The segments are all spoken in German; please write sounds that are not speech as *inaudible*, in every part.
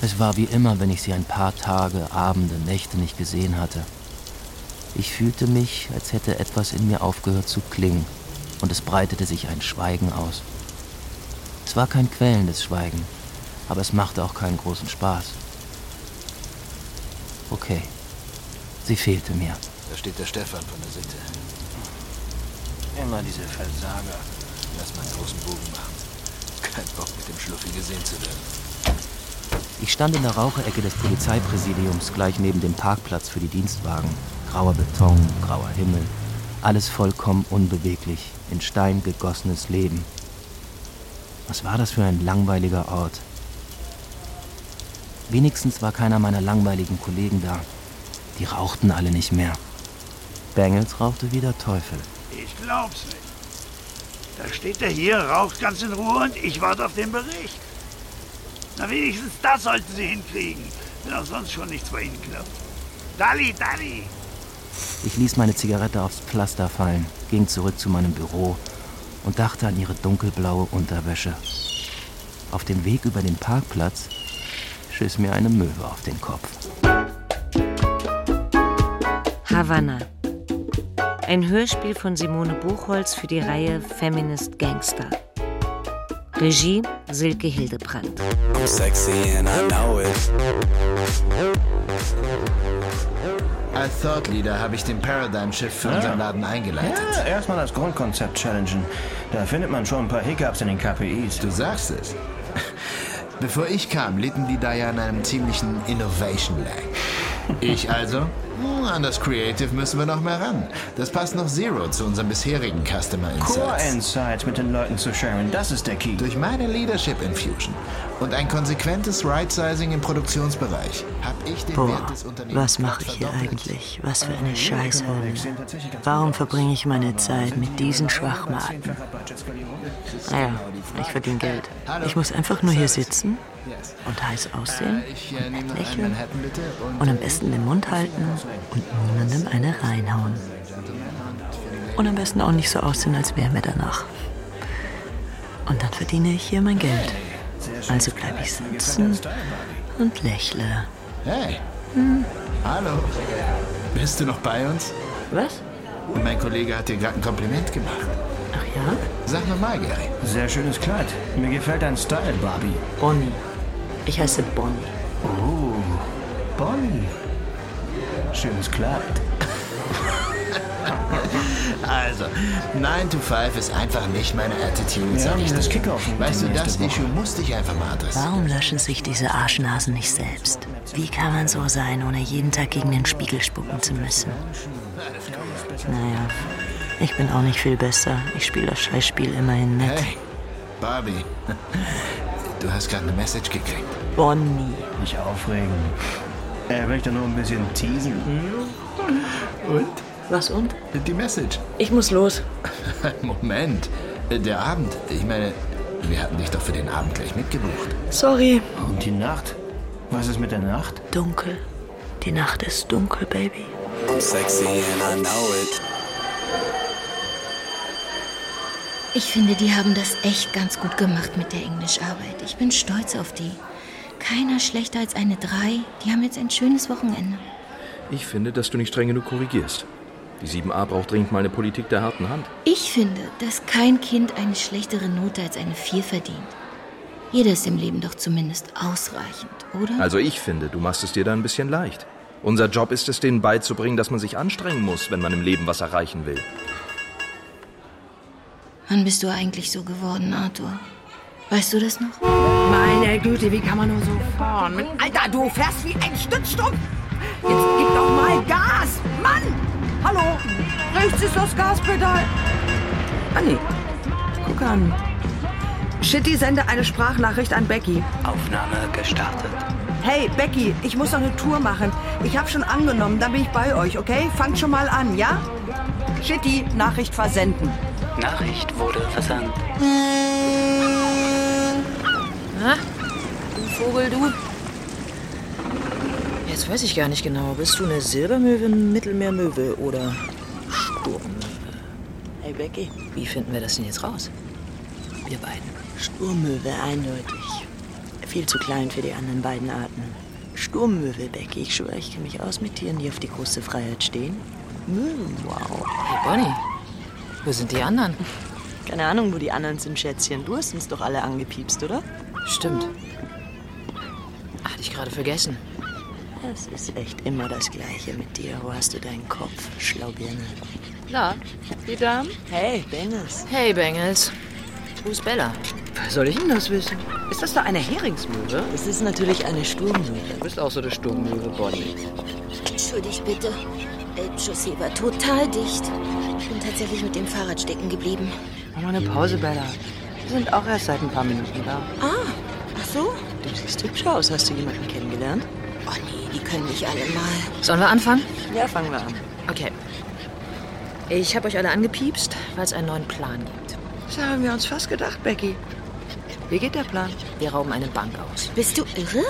Es war wie immer, wenn ich sie ein paar Tage, Abende, Nächte nicht gesehen hatte. Ich fühlte mich, als hätte etwas in mir aufgehört zu klingen, und es breitete sich ein Schweigen aus. Es war kein quälendes Schweigen, aber es machte auch keinen großen Spaß. Okay, sie fehlte mir. Da steht der Stefan von der Sitte. Immer diese Versager. Lass mal einen großen Bogen machen. Kein Bock, mit dem Schluffi gesehen zu werden. Ich stand in der Raucherecke des Polizeipräsidiums gleich neben dem Parkplatz für die Dienstwagen. Grauer Beton, grauer Himmel, alles vollkommen unbeweglich, in Stein gegossenes Leben. Was war das für ein langweiliger Ort? Wenigstens war keiner meiner langweiligen Kollegen da. Die rauchten alle nicht mehr. Bengels rauchte wieder Teufel. Ich glaub's nicht. Da steht er hier, raucht ganz in Ruhe und ich warte auf den Bericht. Na, wenigstens das sollten Sie hinkriegen, wenn auch sonst schon nichts bei Ihnen klappt. Dalli, Dalli! Ich ließ meine Zigarette aufs Pflaster fallen, ging zurück zu meinem Büro und dachte an ihre dunkelblaue Unterwäsche. Auf dem Weg über den Parkplatz schieß mir eine Möwe auf den Kopf. Havanna. Ein Hörspiel von Simone Buchholz für die Reihe Feminist Gangster. Regie Silke Hildebrandt. I'm sexy and I know it. Als Thought Leader habe ich den Paradigm-Shift für unseren Laden eingeleitet. Ja, erstmal das Grundkonzept challengen. Da findet man schon ein paar Hiccups in den KPIs. Du sagst es. Bevor ich kam, litten die da ja an einem ziemlichen Innovation Lag. Ich also? Hm, An das Creative müssen wir noch mehr ran. Das passt noch Zero zu unserem bisherigen Customer Core Insights. Insights mit den Leuten zu sharen, das ist der Key. Durch meine Leadership Infusion und ein konsequentes Right-Sizing im Produktionsbereich habe ich den Boah, Wert des Unternehmens was mache ich hier eigentlich? Was für eine Scheiße. Warum verbringe ich meine Zeit mit diesen Schwachmaten? Naja, ich verdiene Geld. Ich muss einfach nur hier sitzen und heiß aussehen Ich, äh, und nehme nett einen lächeln Manhattan bitte und, und am besten den Mund halten und niemandem eine reinhauen. Und am besten auch nicht so aussehen, als wäre mir danach. Und dann verdiene ich hier mein Geld. Also bleibe ich sitzen und lächle. Hey. Hallo. Bist du noch bei uns? Was? Mein Kollege hat dir gerade ein Kompliment gemacht. Ach ja? Sag nochmal, Gary. Sehr schönes Kleid. Mir gefällt dein Style, Barbie. Bonnie. Ich heiße Bonnie. Oh, Bonnie. Schönes Kleid. *laughs* Also, 9 to 5 ist einfach nicht meine Attitude, Ja, sag ich das dir. Kickoff Weißt du, das. Issue musste ich einfach mal adressieren. Warum löschen sich diese Arschnasen nicht selbst? Wie kann man so sein, ohne jeden Tag gegen den Spiegel spucken zu müssen? Naja, ich bin auch nicht viel besser. Ich spiele das Scheißspiel immerhin nett. Hey, Barbie. *laughs* Du hast gerade eine Message gekriegt. Bonnie. Nicht aufregen. Er möchte nur ein bisschen teasen. Und? Was und? Die Message. Ich muss los. *laughs* Moment. Der Abend. Ich meine, wir hatten dich doch für den Abend gleich mitgebucht. Sorry. Und die Nacht? Was ist mit der Nacht? Dunkel. Die Nacht ist dunkel, Baby. I'm sexy and I know it. Ich finde, die haben das echt ganz gut gemacht mit der Englischarbeit. Ich bin stolz auf die. Keiner schlechter als eine Drei. Die haben jetzt ein schönes Wochenende. Ich finde, dass du nicht streng genug korrigierst. Die 7a braucht dringend mal eine Politik der harten Hand. Ich finde, dass kein Kind eine schlechtere Note als eine Vier verdient. Jeder ist im Leben doch zumindest ausreichend, oder? Also ich finde, du machst es dir da ein bisschen leicht. Unser Job ist es, denen beizubringen, dass man sich anstrengen muss, wenn man im Leben was erreichen will. Wann bist du eigentlich so geworden, Arthur? Weißt du das noch? Meine Güte, wie kann man nur so fahren? Alter, du fährst wie ein Stützstrumpf. Jetzt gib doch mal Gas. Mann! Hallo? Rechts ist das Gaspedal. Ah, nee. Guck an. Shitty sende eine Sprachnachricht an Becky. Aufnahme gestartet. Hey, Becky, ich muss noch eine Tour machen. Ich habe schon angenommen, dann bin ich bei euch, okay? Fangt schon mal an, ja? Shitty, Nachricht versenden. Nachricht wurde versandt. Na, du Vogel, du? Jetzt weiß ich gar nicht genau. Bist du eine Silbermöwe, Mittelmeermöwe oder Sturmmöwe? Hey, Becky. Wie finden wir das denn jetzt raus? Wir beiden. Sturmmöwe, eindeutig. Viel zu klein für die anderen beiden Arten. Sturmmöwe, Becky. Ich schwöre, ich kenne mich aus mit Tieren, die auf die große Freiheit stehen. Möwen, wow. Hey, Bonnie. Wo sind die anderen? Keine Ahnung, wo die anderen sind, Schätzchen. Du hast uns doch alle angepiepst, oder? Stimmt. Hatte ich gerade vergessen. Es ist echt immer das Gleiche mit dir. Wo hast du deinen Kopf, Schlaubirne? Na, die Damen? Hey, Bengels. Hey, Bengels. Wo ist Bella? Woher soll ich denn das wissen? Ist das da eine Heringsmöwe? Es ist natürlich eine Sturmmöwe. Du bist auch so eine Sturmmöwe, Bonnie. Entschuldigt bitte. Elbchaussee war total dicht. Ich bin tatsächlich mit dem Fahrrad stecken geblieben. Mach mal eine Pause, Bella. Wir sind auch erst seit ein paar Minuten da. Ah, ach so? Du siehst hübsch aus. Hast du jemanden kennengelernt? Oh nee, die können mich alle mal. Sollen wir anfangen? Ja, fangen wir an. Okay. Ich habe euch alle angepiepst, weil es einen neuen Plan gibt. Das haben wir uns fast gedacht, Becky. Wie geht der Plan? Wir rauben eine Bank aus. Bist du irre?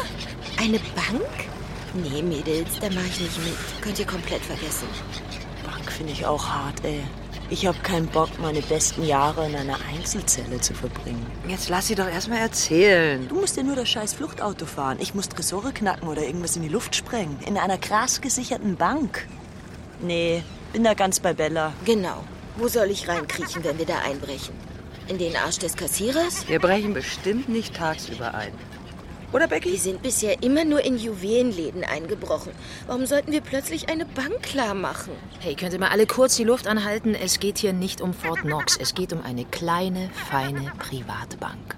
Eine Bank? Nee, Mädels, da mache ich nicht mit. Könnt ihr komplett vergessen. Finde ich auch hart, ey. Ich habe keinen Bock, meine besten Jahre in einer Einzelzelle zu verbringen. Jetzt lass sie doch erstmal erzählen. Du musst ja nur das scheiß Fluchtauto fahren. Ich muss Tresore knacken oder irgendwas in die Luft sprengen. In einer krass gesicherten Bank. Nee, bin da ganz bei Bella. Genau. Wo soll ich reinkriechen, wenn wir da einbrechen? In den Arsch des Kassierers? Wir brechen bestimmt nicht tagsüber ein. Oder, Becky? Wir sind bisher immer nur in Juwelenläden eingebrochen. Warum sollten wir plötzlich eine Bank klar machen? Hey, könnt ihr mal alle kurz die Luft anhalten? Es geht hier nicht um Fort Knox. Es geht um eine kleine, feine Privatbank.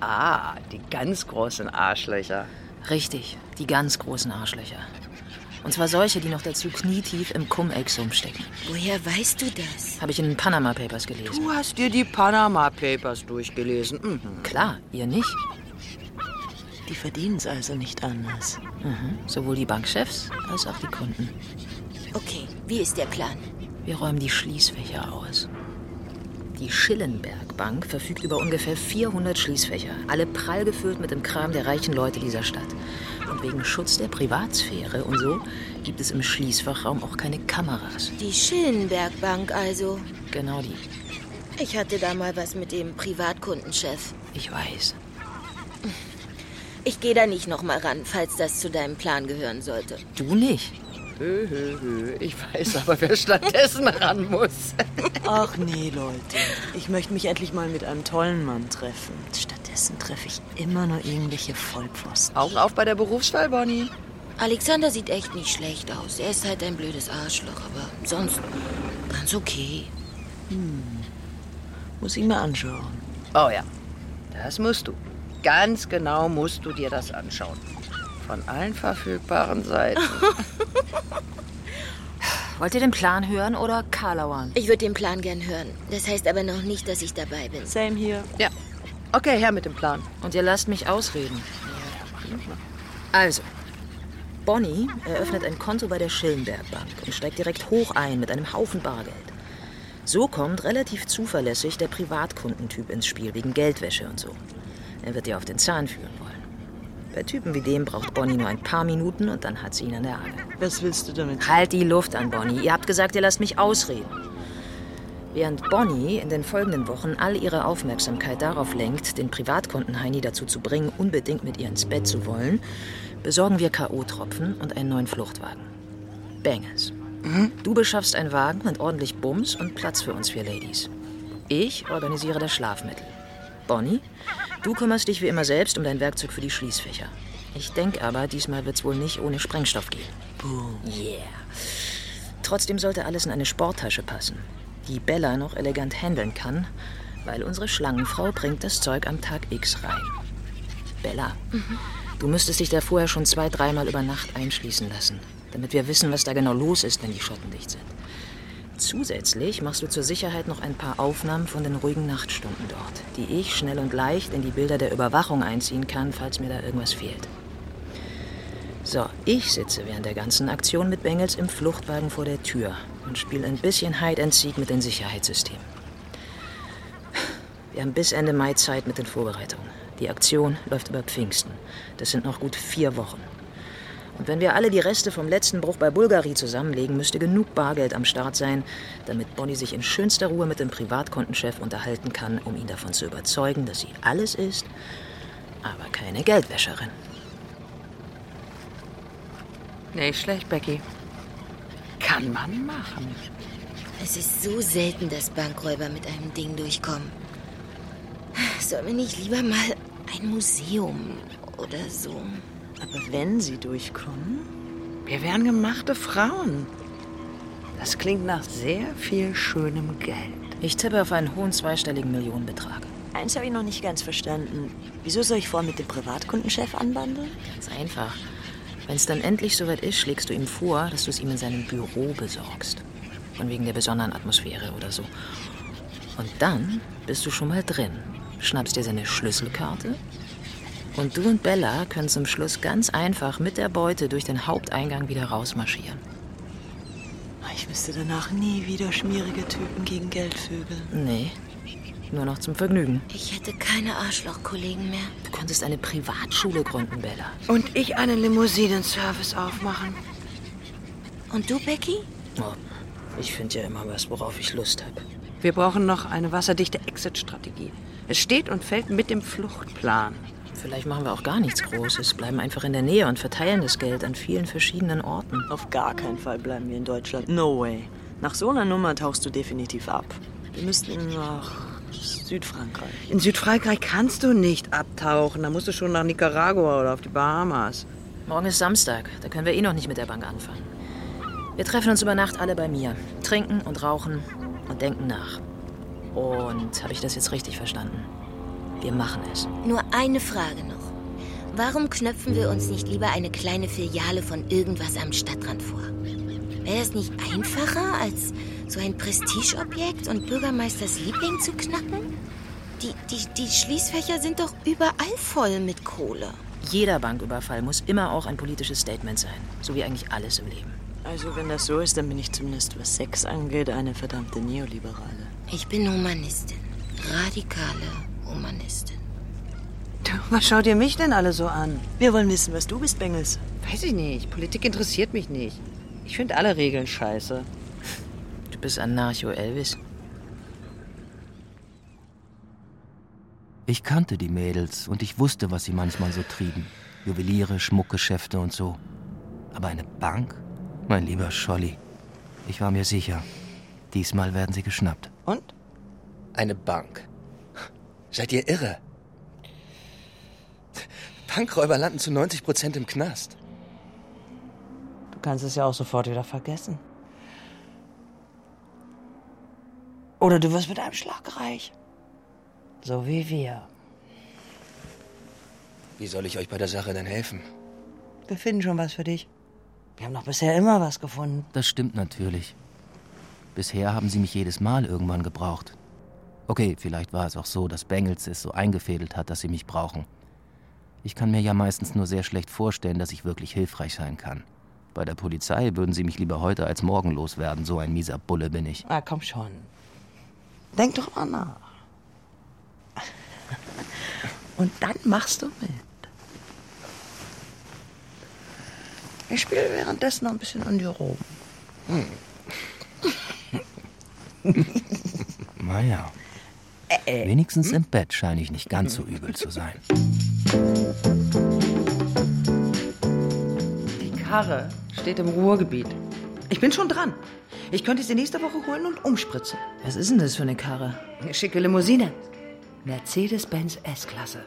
Ah, die ganz großen Arschlöcher. Richtig, die ganz großen Arschlöcher. Und zwar solche, die noch dazu knietief im Cum-Ex stecken. Woher weißt du das? Habe ich in den Panama Papers gelesen. Du hast dir die Panama Papers durchgelesen. Mhm. Klar, ihr nicht. Die verdienen es also nicht anders. Mhm. Sowohl die Bankchefs als auch die Kunden. Okay, wie ist der Plan? Wir räumen die Schließfächer aus. Die Schillenberg Bank verfügt über ungefähr 400 Schließfächer, alle prall gefüllt mit dem Kram der reichen Leute dieser Stadt. Und wegen Schutz der Privatsphäre und so gibt es im Schließfachraum auch keine Kameras. Die Schillenberg Bank also. Genau die. Ich hatte da mal was mit dem Privatkundenchef. Ich weiß. Ich gehe da nicht noch mal ran, falls das zu deinem Plan gehören sollte. Du nicht? Hö, hö, hö. Ich weiß aber, wer stattdessen ran muss. Ach nee, Leute. Ich möchte mich endlich mal mit einem tollen Mann treffen. Stattdessen treffe ich immer nur irgendwelche Vollpfosten. Augen auf bei der Berufswahl, Bonnie. Alexander sieht echt nicht schlecht aus. Er ist halt ein blödes Arschloch, aber sonst ganz okay. Hm. Muss ich mir anschauen. Oh ja, das musst du. Ganz genau musst du dir das anschauen. Von allen verfügbaren Seiten. *laughs* Wollt ihr den Plan hören oder Karlauern? Ich würde den Plan gern hören. Das heißt aber noch nicht, dass ich dabei bin. Same hier. Ja. Okay, her mit dem Plan. Und ihr lasst mich ausreden. Also, Bonnie eröffnet ein Konto bei der Schillenberg Bank und steigt direkt hoch ein mit einem Haufen Bargeld. So kommt relativ zuverlässig der Privatkundentyp ins Spiel, wegen Geldwäsche und so. Er wird ihr auf den Zahn führen wollen. Bei Typen wie dem braucht Bonnie nur ein paar Minuten und dann hat sie ihn an der Angel. Was willst du damit? Halt die Luft an, Bonnie. Ihr habt gesagt, ihr lasst mich ausreden. Während Bonnie in den folgenden Wochen all ihre Aufmerksamkeit darauf lenkt, den Privatkunden Heini dazu zu bringen, unbedingt mit ihr ins Bett zu wollen, besorgen wir K.O.-Tropfen und einen neuen Fluchtwagen. Bangers. Du beschaffst einen Wagen mit ordentlich Bums und Platz für uns vier Ladies. Ich organisiere das Schlafmittel. Bonnie, du kümmerst dich wie immer selbst um dein Werkzeug für die Schließfächer. Ich denke aber, diesmal wird's wohl nicht ohne Sprengstoff gehen. Boom. Yeah. Trotzdem sollte alles in eine Sporttasche passen, die Bella noch elegant handeln kann, weil unsere Schlangenfrau bringt das Zeug am Tag X rein. Bella, du müsstest dich da vorher schon zwei, dreimal über Nacht einschließen lassen, damit wir wissen, was da genau los ist, wenn die Schotten dicht sind. Zusätzlich machst du zur Sicherheit noch ein paar Aufnahmen von den ruhigen Nachtstunden dort, die ich schnell und leicht in die Bilder der Überwachung einziehen kann, falls mir da irgendwas fehlt. So, ich sitze während der ganzen Aktion mit Bengels im Fluchtwagen vor der Tür und spiele ein bisschen Hide and Seek mit den Sicherheitssystemen. Wir haben bis Ende Mai Zeit mit den Vorbereitungen. Die Aktion läuft über Pfingsten. Das sind noch gut vier Wochen. Und wenn wir alle die Reste vom letzten Bruch bei Bulgari zusammenlegen, müsste genug Bargeld am Start sein, damit Bonnie sich in schönster Ruhe mit dem Privatkontenchef unterhalten kann, um ihn davon zu überzeugen, dass sie alles ist, aber keine Geldwäscherin. Nicht schlecht, Becky. Kann man machen. Es ist so selten, dass Bankräuber mit einem Ding durchkommen. Sollen wir nicht lieber mal ein Museum oder so? Aber wenn sie durchkommen, Wir wären gemachte Frauen. Das klingt nach sehr viel schönem Geld. Ich tippe auf einen hohen zweistelligen Millionenbetrag. eins habe ich noch nicht ganz verstanden. Wieso soll ich vorher mit dem Privatkundenchef anbandeln? Ganz einfach. Wenn es dann endlich soweit ist, schlägst du ihm vor, dass du es ihm in seinem Büro besorgst. Von wegen der besonderen Atmosphäre oder so. Und dann bist du schon mal drin. Schnappst dir seine Schlüsselkarte. Und du und Bella können zum Schluss ganz einfach mit der Beute durch den Haupteingang wieder rausmarschieren. Ich müsste danach nie wieder schmierige Typen gegen Geld vögeln. Nee, nur noch zum Vergnügen. Ich hätte keine Arschlochkollegen mehr. Du könntest eine Privatschule gründen, Bella. Und ich einen Limousinenservice aufmachen. Und du, Becky? Oh, ich finde ja immer was, worauf ich Lust habe. Wir brauchen noch eine wasserdichte Exit-Strategie. Es steht und fällt mit dem Fluchtplan. Vielleicht machen wir auch gar nichts Großes, bleiben einfach in der Nähe und verteilen das Geld an vielen verschiedenen Orten. Auf gar keinen Fall bleiben wir in Deutschland. No way. Nach so einer Nummer tauchst du definitiv ab. Wir müssten nach Südfrankreich. In Südfrankreich kannst du nicht abtauchen. Da musst du schon nach Nicaragua oder auf die Bahamas. Morgen ist Samstag, da können wir eh noch nicht mit der Bank anfangen. Wir treffen uns über Nacht alle bei mir, trinken und rauchen und denken nach. Und habe ich das jetzt richtig verstanden? Wir machen es. Nur eine Frage noch. Warum knöpfen wir uns nicht lieber eine kleine Filiale von irgendwas am Stadtrand vor? Wäre das nicht einfacher, als so ein Prestigeobjekt und Bürgermeisters Liebling zu knacken? Die, die, die Schließfächer sind doch überall voll mit Kohle. Jeder Banküberfall muss immer auch ein politisches Statement sein, so wie eigentlich alles im Leben. Also, wenn das so ist, dann bin ich zumindest, was Sex angeht, eine verdammte Neoliberale. Ich bin Humanistin. Radikale Humanistin. Du, was schaut ihr mich denn alle so an? Wir wollen wissen, was du bist, Bengels. Weiß ich nicht. Politik interessiert mich nicht. Ich finde alle Regeln scheiße. Du bist Anarcho Elvis. Ich kannte die Mädels und ich wusste, was sie manchmal so trieben. Juweliere, Schmuckgeschäfte und so. Aber eine Bank? Mein lieber Scholli. Ich war mir sicher, diesmal werden sie geschnappt. Und? Eine Bank. Seid ihr irre? Bankräuber landen zu 90 Prozent im Knast. Du kannst es ja auch sofort wieder vergessen. Oder du wirst mit einem Schlag reich. So wie wir. Wie soll ich euch bei der Sache denn helfen? Wir finden schon was für dich. Wir haben doch bisher immer was gefunden. Das stimmt natürlich. Bisher haben sie mich jedes Mal irgendwann gebraucht. Okay, vielleicht war es auch so, dass Bengels es so eingefädelt hat, dass sie mich brauchen. Ich kann mir ja meistens nur sehr schlecht vorstellen, dass ich wirklich hilfreich sein kann. Bei der Polizei würden sie mich lieber heute als morgen loswerden, so ein mieser Bulle bin ich. Ah, komm schon. Denk doch mal nach. Und dann machst du mit. Ich spiele währenddessen noch ein bisschen an dir rum. Naja. Äh, Wenigstens im Bett scheine ich nicht ganz so übel zu sein. Die Karre steht im Ruhrgebiet. Ich bin schon dran. Ich könnte sie nächste Woche holen und umspritzen. Was ist denn das für eine Karre? Eine schicke Limousine. Mercedes-Benz S-Klasse.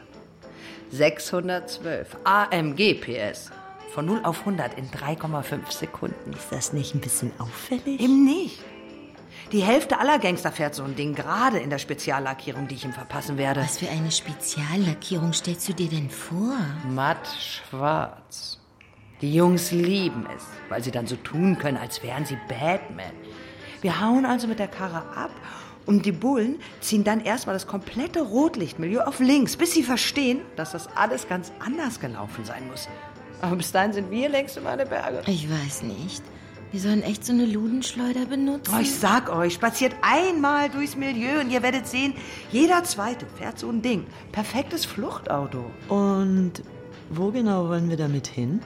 612 AMG PS. Von 0 auf 100 in 3,5 Sekunden. Ist das nicht ein bisschen auffällig? Eben nicht. Die Hälfte aller Gangster fährt so ein Ding, gerade in der Speziallackierung, die ich ihm verpassen werde. Was für eine Speziallackierung stellst du dir denn vor? Matt schwarz. Die Jungs lieben es, weil sie dann so tun können, als wären sie Batman. Wir hauen also mit der Karre ab und die Bullen ziehen dann erstmal das komplette Rotlichtmilieu auf links, bis sie verstehen, dass das alles ganz anders gelaufen sein muss. Aber bis dahin sind wir längst über eine Berge. Ich weiß nicht. Wir sollen echt so eine Ludenschleuder benutzen. Oh, ich sag euch, spaziert einmal durchs Milieu und ihr werdet sehen, jeder Zweite fährt so ein Ding. Perfektes Fluchtauto. Und wo genau wollen wir damit hin?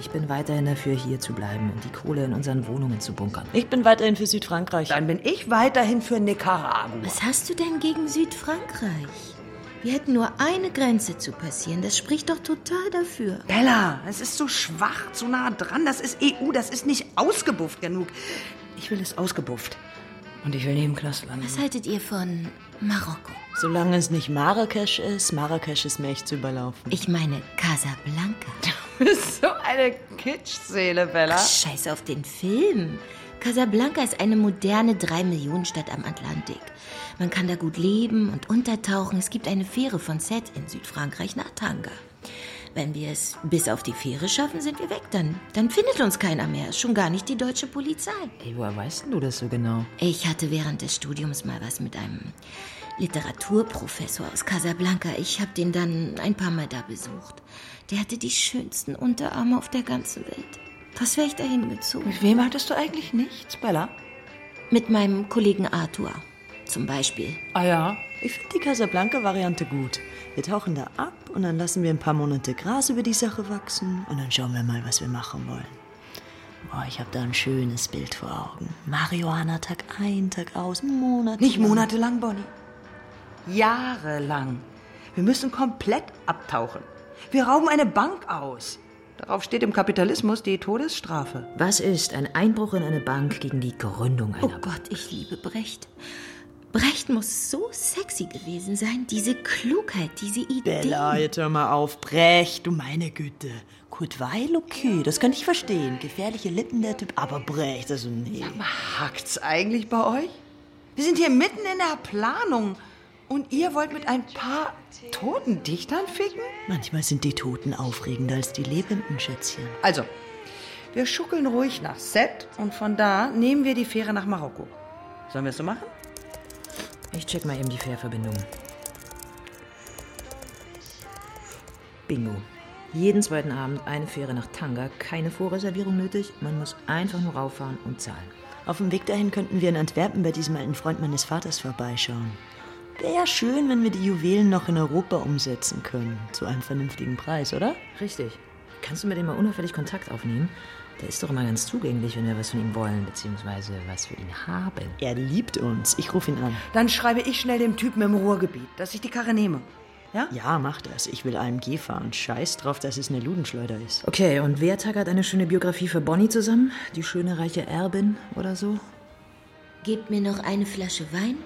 Ich bin weiterhin dafür, hier zu bleiben und die Kohle in unseren Wohnungen zu bunkern. Ich bin weiterhin für Südfrankreich. Dann bin ich weiterhin für Nicaragua. Was hast du denn gegen Südfrankreich? Wir hätten nur eine Grenze zu passieren. Das spricht doch total dafür. Bella, es ist so schwach, so nah dran. Das ist EU, das ist nicht ausgebufft genug. Ich will es ausgebufft. Und ich will neben Klaus landen. Was haltet ihr von Marokko? Solange es nicht Marrakesch ist, Marrakesch ist mir echt zu überlaufen. Ich meine Casablanca. *laughs* Du bist so eine Kitschseele, Bella. Ach, scheiß auf den Film. Casablanca ist eine moderne Drei-Millionen-Stadt am Atlantik. Man kann da gut leben und untertauchen. Es gibt eine Fähre von Sète in Südfrankreich nach Tanga. Wenn wir es bis auf die Fähre schaffen, sind wir weg. Dann, dann findet uns keiner mehr. Schon gar nicht die deutsche Polizei. Ey, woher weißt denn du das so genau? Ich hatte während des Studiums mal was mit einem Literaturprofessor aus Casablanca. Ich habe den dann ein paar Mal da besucht. Der hatte die schönsten Unterarme auf der ganzen Welt. Was wäre ich da hingezogen? Mit wem hattest du eigentlich nichts, Bella? Mit meinem Kollegen Arthur zum Beispiel. Ah ja? Ich finde die Casablanca-Variante gut. Wir tauchen da ab und dann lassen wir ein paar Monate Gras über die Sache wachsen und dann schauen wir mal, was wir machen wollen. Boah, ich habe da ein schönes Bild vor Augen. Marihuana Tag ein, Tag aus, Monate. Nicht monatelang, Bonnie. Jahrelang. Wir müssen komplett abtauchen. Wir rauben eine Bank aus. Darauf steht im Kapitalismus die Todesstrafe. Was ist ein Einbruch in eine Bank gegen die Gründung einer Oh Gott, ich liebe Brecht. Brecht muss so sexy gewesen sein. Diese Klugheit, diese Idee. Bella, jetzt hör mal auf. Brecht, du meine Güte. Kurt Weil, okay, das kann ich verstehen. Gefährliche Lippen, der Typ. Aber Brecht, also nee. Sag mal, hakt's eigentlich bei euch? Wir sind hier mitten in der Planung. Und ihr wollt mit ein paar toten Dichtern ficken? Manchmal sind die Toten aufregender als die lebenden Schätzchen. Also, wir schuckeln ruhig nach Set und von da nehmen wir die Fähre nach Marokko. Sollen wir es so machen? Ich check mal eben die Fährverbindung. Bingo. Jeden zweiten Abend eine Fähre nach Tanga, keine Vorreservierung nötig. Man muss einfach nur rauffahren und zahlen. Auf dem Weg dahin könnten wir in Antwerpen bei diesem alten Freund meines Vaters vorbeischauen. Wäre ja schön, wenn wir die Juwelen noch in Europa umsetzen können. Zu einem vernünftigen Preis, oder? Richtig. Kannst du mit dem mal unauffällig Kontakt aufnehmen? Der ist doch immer ganz zugänglich, wenn wir was von ihm wollen, beziehungsweise was für ihn haben. Er liebt uns. Ich rufe ihn an. Dann schreibe ich schnell dem Typen im Ruhrgebiet, dass ich die Karre nehme. Ja? Ja, mach das. Ich will AMG fahren. Scheiß drauf, dass es eine Ludenschleuder ist. Okay, und wer tackert eine schöne Biografie für Bonnie zusammen? Die schöne reiche Erbin oder so? Gebt mir noch eine Flasche Wein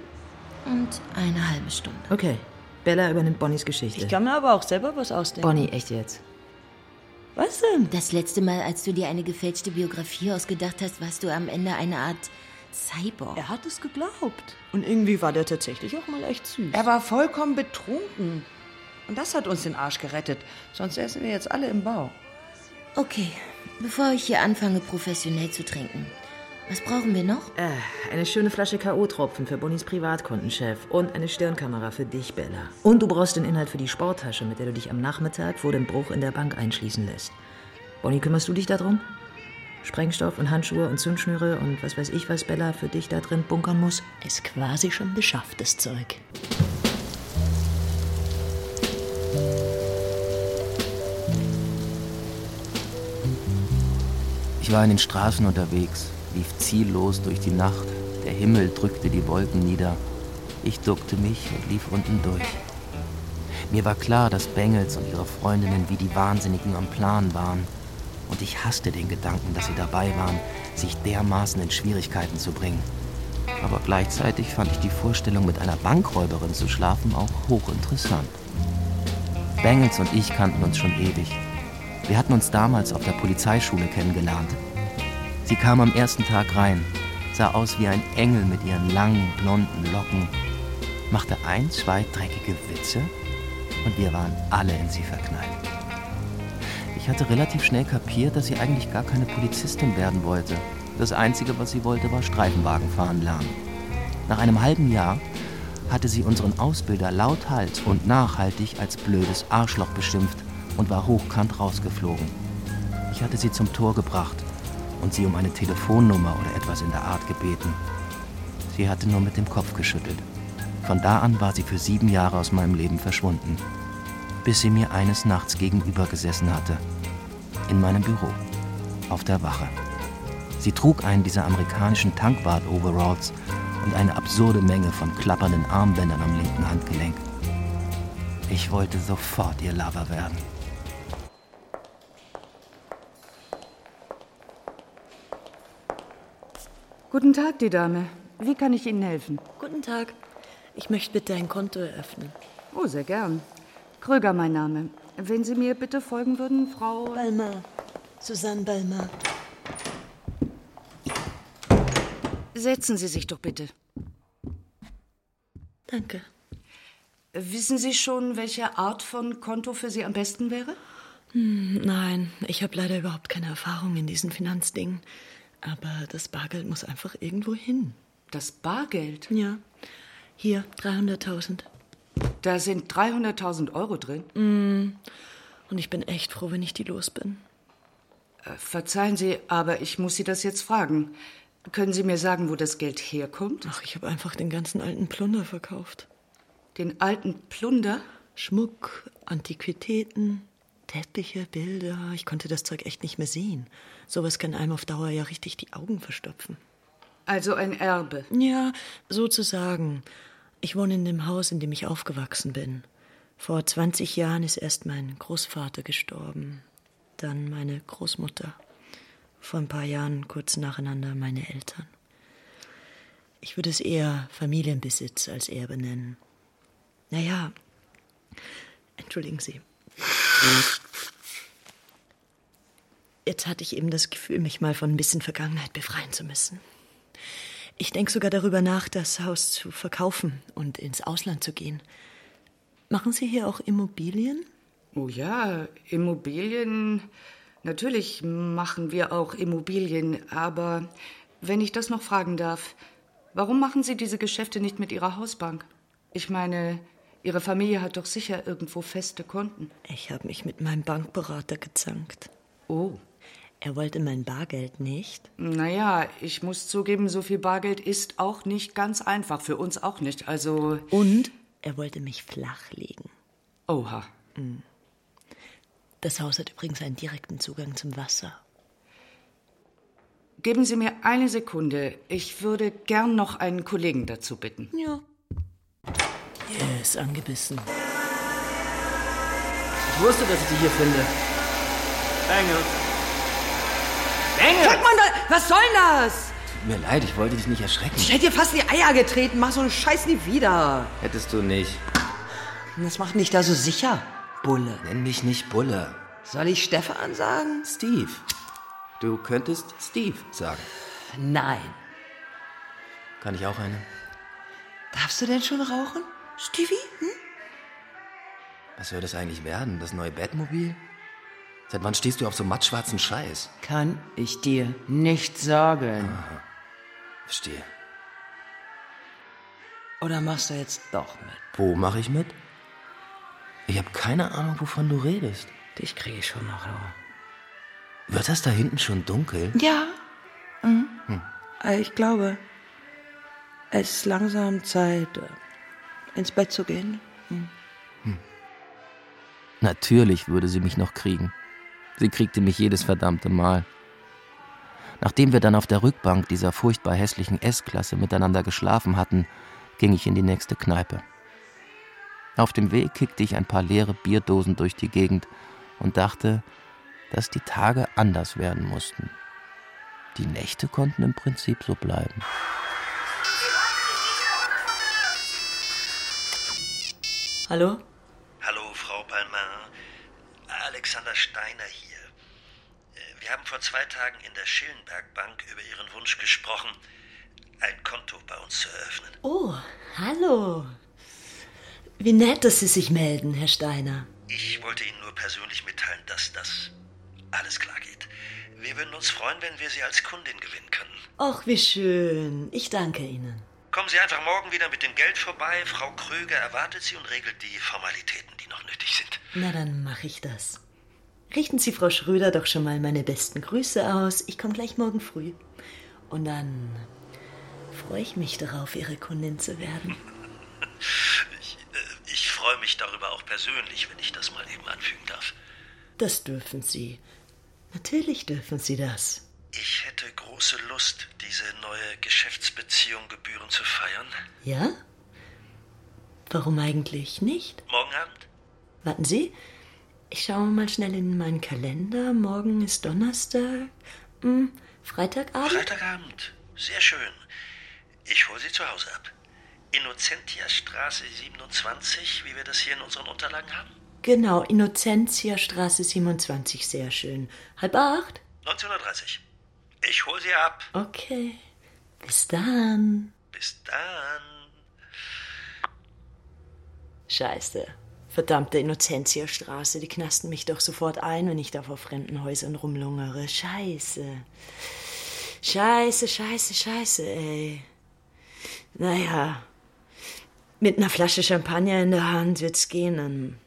und eine halbe Stunde. Okay. Bella übernimmt Bonnies Geschichte. Ich kann mir aber auch selber was ausdenken. Bonnie, echt jetzt? Was denn? Das letzte Mal, als du dir eine gefälschte Biografie ausgedacht hast, warst du am Ende eine Art Cyborg. Er hat es geglaubt. Und irgendwie war der tatsächlich auch mal echt süß. Er war vollkommen betrunken. Und das hat uns den Arsch gerettet. Sonst essen wir jetzt alle im Bau. Okay, bevor ich hier anfange, professionell zu trinken. Was brauchen wir noch? Äh, eine schöne Flasche K.O.-Tropfen für Bonnies Privatkundenchef und eine Stirnkamera für dich, Bella. Und du brauchst den Inhalt für die Sporttasche, mit der du dich am Nachmittag vor dem Bruch in der Bank einschließen lässt. Bonnie, kümmerst du dich darum? Sprengstoff und Handschuhe und Zündschnüre und was weiß ich, was Bella für dich da drin bunkern muss? Ist quasi schon beschafftes Zeug. Ich war in den Straßen unterwegs, lief ziellos durch die Nacht. Der Himmel drückte die Wolken nieder. Ich duckte mich und lief unten durch. Mir war klar, dass Bengels und ihre Freundinnen wie die Wahnsinnigen am Plan waren. Und ich hasste den Gedanken, dass sie dabei waren, sich dermaßen in Schwierigkeiten zu bringen. Aber gleichzeitig fand ich die Vorstellung, mit einer Bankräuberin zu schlafen, auch hochinteressant. Bengels und ich kannten uns schon ewig. Wir hatten uns damals auf der Polizeischule kennengelernt. Sie kam am ersten Tag rein, sah aus wie ein Engel mit ihren langen, blonden Locken, machte ein, zwei dreckige Witze und wir waren alle in sie verknallt. Ich hatte relativ schnell kapiert, dass sie eigentlich gar keine Polizistin werden wollte. Das Einzige, was sie wollte, war Streifenwagen fahren lernen. Nach einem halben Jahr hatte sie unseren Ausbilder lauthals und nachhaltig als blödes Arschloch beschimpft und war hochkant rausgeflogen. Ich hatte sie zum Tor gebracht und sie um eine Telefonnummer oder etwas in der Art gebeten. Sie hatte nur mit dem Kopf geschüttelt. Von da an war sie für sieben Jahre aus meinem Leben verschwunden, bis sie mir eines Nachts gegenüber gesessen hatte. In meinem Büro, auf der Wache. Sie trug einen dieser amerikanischen Tankwart-Overalls und eine absurde Menge von klappernden Armbändern am linken Handgelenk. Ich wollte sofort ihr Lover werden. Guten Tag, die Dame. Wie kann ich Ihnen helfen? Guten Tag. Ich möchte bitte ein Konto eröffnen. Oh, sehr gern. Kröger, mein Name. Wenn Sie mir bitte folgen würden, Frau. Balmer. Susanne Balmer. Setzen Sie sich doch bitte. Danke. Wissen Sie schon, welche Art von Konto für Sie am besten wäre? Hm, nein, ich habe leider überhaupt keine Erfahrung in diesen Finanzdingen. Aber das Bargeld muss einfach irgendwo hin. Das Bargeld? Ja. Hier, 300.000. Da sind 300.000 Euro drin? Mm. Und ich bin echt froh, wenn ich die los bin. Äh, verzeihen Sie, aber ich muss Sie das jetzt fragen. Können Sie mir sagen, wo das Geld herkommt? Ach, ich habe einfach den ganzen alten Plunder verkauft. Den alten Plunder? Schmuck, Antiquitäten, Teppiche, Bilder. Ich konnte das Zeug echt nicht mehr sehen. Sowas kann einem auf Dauer ja richtig die Augen verstopfen. Also ein Erbe? Ja, sozusagen. Ich wohne in dem Haus, in dem ich aufgewachsen bin. Vor 20 Jahren ist erst mein Großvater gestorben, dann meine Großmutter. Vor ein paar Jahren kurz nacheinander meine Eltern. Ich würde es eher Familienbesitz als Erbe nennen. Naja, entschuldigen Sie. Jetzt hatte ich eben das Gefühl, mich mal von ein bisschen Vergangenheit befreien zu müssen. Ich denke sogar darüber nach, das Haus zu verkaufen und ins Ausland zu gehen. Machen Sie hier auch Immobilien? Oh ja, Immobilien. Natürlich machen wir auch Immobilien, aber wenn ich das noch fragen darf, warum machen Sie diese Geschäfte nicht mit Ihrer Hausbank? Ich meine, Ihre Familie hat doch sicher irgendwo feste Konten. Ich habe mich mit meinem Bankberater gezankt. Oh. Er wollte mein Bargeld nicht. Naja, ich muss zugeben, so viel Bargeld ist auch nicht ganz einfach. Für uns auch nicht. Also. Und er wollte mich flachlegen. Oha. Hm. Das Haus hat übrigens einen direkten Zugang zum Wasser. Geben Sie mir eine Sekunde. Ich würde gern noch einen Kollegen dazu bitten. Ja. Er ist angebissen. Ich wusste, dass ich dich hier finde. Engel. Engel! Sag mal, was soll denn das? Tut mir leid, ich wollte dich nicht erschrecken. Ich hätte dir fast die Eier getreten. Mach so einen Scheiß nie wieder. Hättest du nicht. Das macht mich da so sicher, Bulle. Nenn mich nicht Bulle. Soll ich Stefan sagen? Steve. Du könntest Steve sagen. Nein. Kann ich auch eine? Darfst du denn schon rauchen? Stevie? Hm? Was soll das eigentlich werden? Das neue Bettmobil? Seit wann stehst du auf so mattschwarzen Scheiß? Kann ich dir nicht sagen. Aha. Verstehe. Oder machst du jetzt doch mit? Wo mache ich mit? Ich habe keine Ahnung, wovon du redest. Dich kriege ich schon noch. Wird das da hinten schon dunkel? Ja. Mhm. Hm. Ich glaube, es ist langsam Zeit, ins Bett zu gehen. Hm. Hm. Natürlich würde sie mich noch kriegen. Sie kriegte mich jedes verdammte Mal. Nachdem wir dann auf der Rückbank dieser furchtbar hässlichen S-Klasse miteinander geschlafen hatten, ging ich in die nächste Kneipe. Auf dem Weg kickte ich ein paar leere Bierdosen durch die Gegend und dachte, dass die Tage anders werden mussten. Die Nächte konnten im Prinzip so bleiben. Hallo Frau Palmer. Alexander Steiner hier. Äh, wir haben vor zwei Tagen in der Schillenberg Bank über Ihren Wunsch gesprochen, ein Konto bei uns zu eröffnen. Oh, hallo. Wie nett, dass Sie sich melden, Herr Steiner. Ich wollte Ihnen nur persönlich mitteilen, dass das alles klar geht. Wir würden uns freuen, wenn wir Sie als Kundin gewinnen können. Ach, wie schön. Ich danke Ihnen. Kommen Sie einfach morgen wieder mit dem Geld vorbei. Frau Kröger erwartet Sie und regelt die Formalitäten, die noch nötig sind. Na, dann mache ich das. Richten Sie Frau Schröder doch schon mal meine besten Grüße aus. Ich komme gleich morgen früh. Und dann freue ich mich darauf, Ihre Kundin zu werden. *laughs* Ich, äh, ich freue mich darüber auch persönlich, wenn ich das mal eben anfügen darf. Das dürfen Sie. Natürlich dürfen Sie das. Ich hätte große Lust, diese neue Geschäftsbeziehung gebührend zu feiern. Ja? Warum eigentlich nicht? Morgen Abend? Warten Sie, ich schaue mal schnell in meinen Kalender. Morgen ist Donnerstag. Hm, Freitagabend? Freitagabend. Sehr schön. Ich hole Sie zu Hause ab. Innocentiastraße 27, wie wir das hier in unseren Unterlagen haben? Genau, Innocentiastraße 27, sehr schön. Halb acht? 19.30 Ich hole Sie ab. Okay. Bis dann. Bis dann. Scheiße. Verdammte Innocentiastraße, die knasten mich doch sofort ein, wenn ich da vor fremden Häusern rumlungere. Scheiße. Scheiße, scheiße, scheiße, ey. Naja, mit einer Flasche Champagner in der Hand wird's gehen, dann,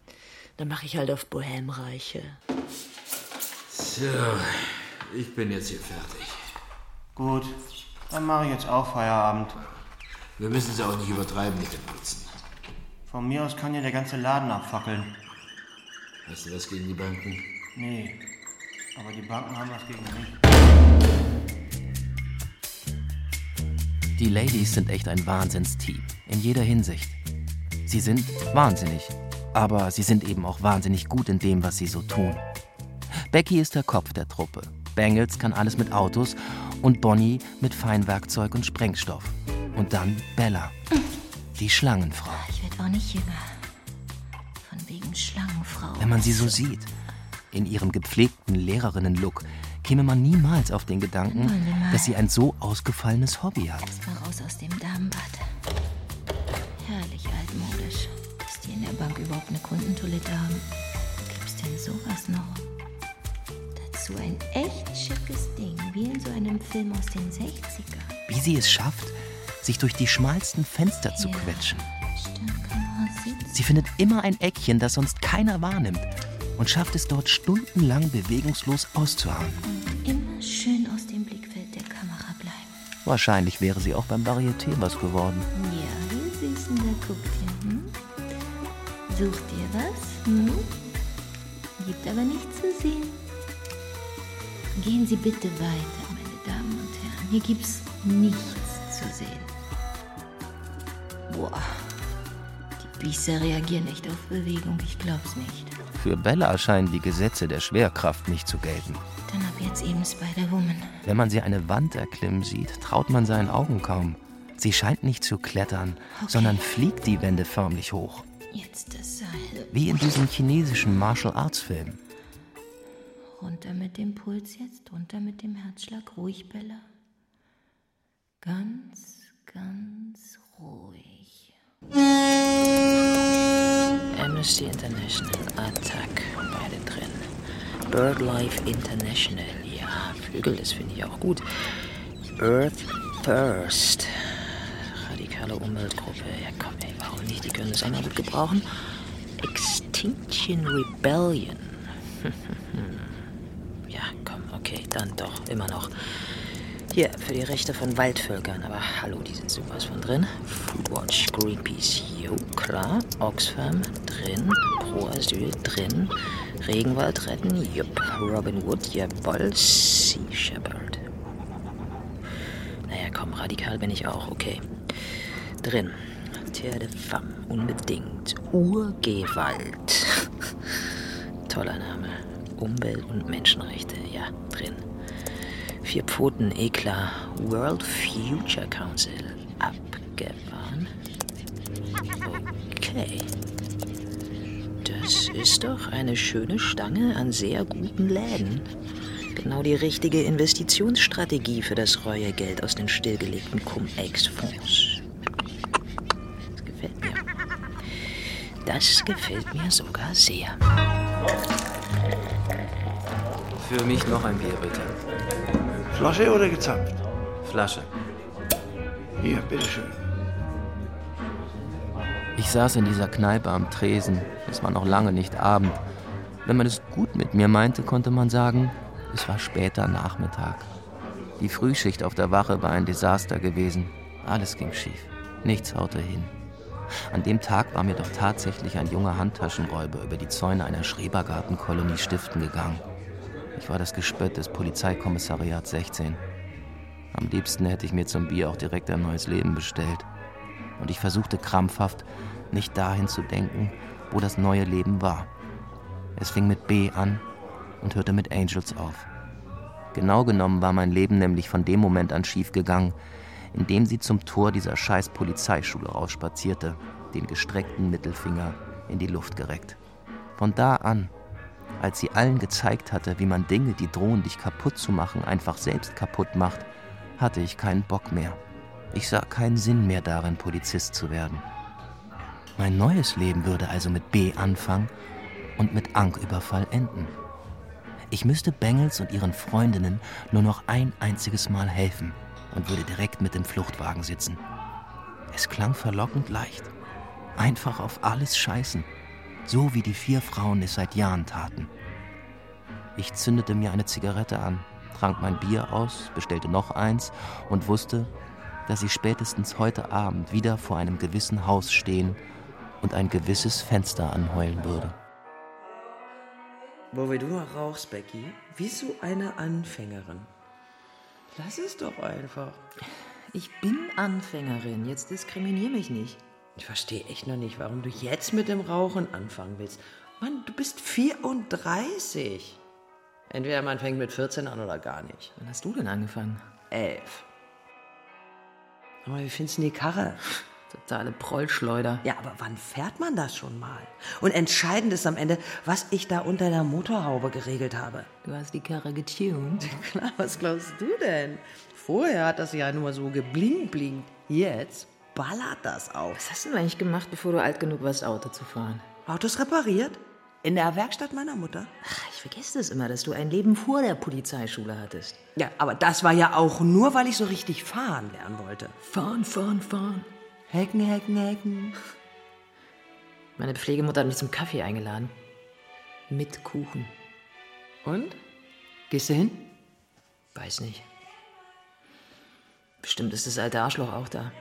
dann mache ich halt auf Bohemreiche. So, ich bin jetzt hier fertig. Gut, dann mache ich jetzt auch Feierabend. Wir müssen es auch nicht übertreiben mit dem Putzen. Von mir aus kann ja der ganze Laden abfackeln. Hast du was gegen die Banken? Nee, aber die Banken haben was gegen mich. Die Ladies sind echt ein Wahnsinnsteam, in jeder Hinsicht. Sie sind wahnsinnig, aber sie sind eben auch wahnsinnig gut in dem, was sie so tun. Becky ist der Kopf der Truppe, Bangles kann alles mit Autos und Bonnie mit Feinwerkzeug und Sprengstoff. Und dann Bella, die Schlangenfrau. Auch nicht jünger. Von wegen Schlangenfrau. Wenn man sie so sieht, in ihrem gepflegten Lehrerinnen-Look, käme man niemals auf den Gedanken, dass sie ein so ausgefallenes Hobby hat. Mal raus aus dem Damenbad. Herrlich altmodisch. Dass die in der Bank überhaupt eine Kundentoilette haben. Gibt's denn sowas noch? Dazu ein echt schickes Ding, wie in so einem Film aus den 60ern. Wie sie es schafft, sich durch die schmalsten Fenster zu quetschen. Sie findet immer ein Eckchen, das sonst keiner wahrnimmt und schafft es dort stundenlang bewegungslos auszuharren. immer schön aus dem Blickfeld der Kamera bleiben. Wahrscheinlich wäre sie auch beim Varieté was geworden. Ja, wie süß, da guckt ihr, hm? Sucht ihr was, hm? Gibt aber nichts zu sehen. Gehen Sie bitte weiter, meine Damen und Herren. Hier gibt's nichts zu sehen. Boah, Biester reagieren nicht auf Bewegung, ich glaub's nicht. Für Bella scheinen die Gesetze der Schwerkraft nicht zu gelten. Dann ab jetzt eben Spider-Woman. Wenn man sie eine Wand erklimmen sieht, traut man seinen Augen kaum. Sie scheint nicht zu klettern, sondern fliegt die Wände förmlich hoch. Jetzt das Seil. Wie in diesen chinesischen Martial Arts Filmen. Runter mit dem Puls jetzt, runter mit dem Herzschlag. Ruhig, Bella. Ganz, ganz ruhig. Amnesty International, Attack, beide drin. BirdLife International, ja, Flügel, das finde ich auch gut. Earth First, radikale Umweltgruppe, ja komm ey, warum nicht, die können das auch mal gut gebrauchen. Extinction Rebellion, *laughs* ja komm, okay, dann doch, immer noch. Hier, für die Rechte von Waldvölkern, aber hallo, die sind sowas von drin. Foodwatch, Greenpeace, jo, klar. Oxfam, drin. Pro Asyl, drin. Regenwald retten, jupp. Robin Wood, jawoll. Sea Shepherd. Naja, komm, radikal bin ich auch, okay. Drin. Terre de Femme, unbedingt. Urgewalt. *laughs* Toller Name. Umwelt- und Menschenrechte, ja, drin. Vier Pfoten, Eklar, World Future Council, abgefahren. Okay. Das ist doch eine schöne Stange an sehr guten Läden. Genau die richtige Investitionsstrategie für das Reuegeld aus den stillgelegten Cum-Ex-Fonds. Das gefällt mir. Das gefällt mir sogar sehr. Für mich noch ein Bier, bitte. Flasche oder gezapft? Flasche. Hier, bitteschön. Ich saß in dieser Kneipe am Tresen. Es war noch lange nicht Abend. Wenn man es gut mit mir meinte, konnte man sagen, es war später Nachmittag. Die Frühschicht auf der Wache war ein Desaster gewesen. Alles ging schief. Nichts haute hin. An dem Tag war mir doch tatsächlich ein junger Handtaschenräuber über die Zäune einer Schrebergartenkolonie stiften gegangen. Ich war das Gespött des Polizeikommissariats 16. Am liebsten hätte ich mir zum Bier auch direkt ein neues Leben bestellt. Und ich versuchte krampfhaft, nicht dahin zu denken, wo das neue Leben war. Es fing mit B an und hörte mit Angels auf. Genau genommen war mein Leben nämlich von dem Moment an schiefgegangen, in dem sie zum Tor dieser scheiß Polizeischule rausspazierte, den gestreckten Mittelfinger in die Luft gereckt. Von da an, als sie allen gezeigt hatte, wie man Dinge, die drohen, dich kaputt zu machen, einfach selbst kaputt macht, hatte ich keinen Bock mehr. Ich sah keinen Sinn mehr darin, Polizist zu werden. Mein neues Leben würde also mit B anfangen und mit Anküberfall enden. Ich müsste Bengels und ihren Freundinnen nur noch ein einziges Mal helfen und würde direkt mit dem Fluchtwagen sitzen. Es klang verlockend leicht. Einfach auf alles scheißen. So wie die vier Frauen es seit Jahren taten. Ich zündete mir eine Zigarette an, trank mein Bier aus, bestellte noch eins und wusste, dass ich spätestens heute Abend wieder vor einem gewissen Haus stehen und ein gewisses Fenster anheulen würde. Wo du noch rauchst, Becky, wie so eine Anfängerin. Lass es doch einfach. Ich bin Anfängerin, jetzt diskriminier mich nicht. Ich verstehe echt noch nicht, warum du jetzt mit dem Rauchen anfangen willst. Mann, du bist 34. Entweder man fängt mit 14 an oder gar nicht. Wann hast du denn angefangen? Elf. Aber wie findest du die Karre? *laughs* Totale Prollschleuder. Ja, aber wann fährt man das schon mal? Und entscheidend ist am Ende, was ich da unter der Motorhaube geregelt habe. Du hast die Karre getuned. *laughs* Klar, was glaubst du denn? Vorher hat das ja nur so geblinkt, blinkt. Jetzt ballert das auf. Was hast du eigentlich gemacht, bevor du alt genug warst, Auto zu fahren? Autos repariert? In der Werkstatt meiner Mutter. Ach, ich vergesse das immer, dass du ein Leben vor der Polizeischule hattest. Ja, aber das war ja auch nur, weil ich so richtig fahren lernen wollte. Fahren, fahren, fahren. Hecken, hecken, hecken. Meine Pflegemutter hat mich zum Kaffee eingeladen. Mit Kuchen. Und? Gehst du hin? Weiß nicht. Bestimmt ist das alte Arschloch auch da.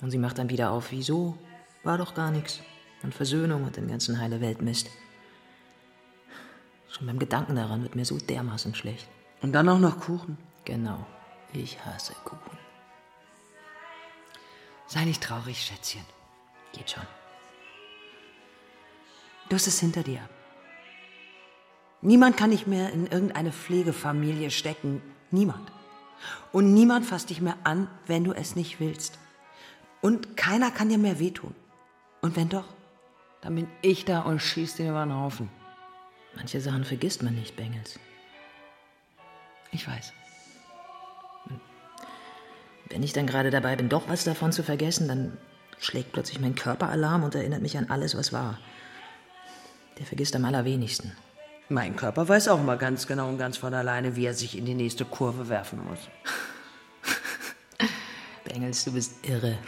Und sie macht dann wieder auf, wieso? War doch gar nichts. Und Versöhnung und den ganzen heile Weltmist. Schon beim Gedanken daran wird mir so dermaßen schlecht. Und dann auch noch Kuchen. Genau. Ich hasse Kuchen. Sei nicht traurig, Schätzchen. Geht schon. Du hast es hinter dir. Niemand kann dich mehr in irgendeine Pflegefamilie stecken. Niemand. Und niemand fasst dich mehr an, wenn du es nicht willst. Und keiner kann dir mehr wehtun. Und wenn doch, dann bin ich da und schieß dir über den Haufen. Manche Sachen vergisst man nicht, Bengels. Ich weiß. Wenn ich dann gerade dabei bin, doch was davon zu vergessen, dann schlägt plötzlich mein Körper Alarm und erinnert mich an alles, was war. Der vergisst am allerwenigsten. Mein Körper weiß auch mal ganz genau und ganz von alleine, wie er sich in die nächste Kurve werfen muss. Bengels, du bist irre.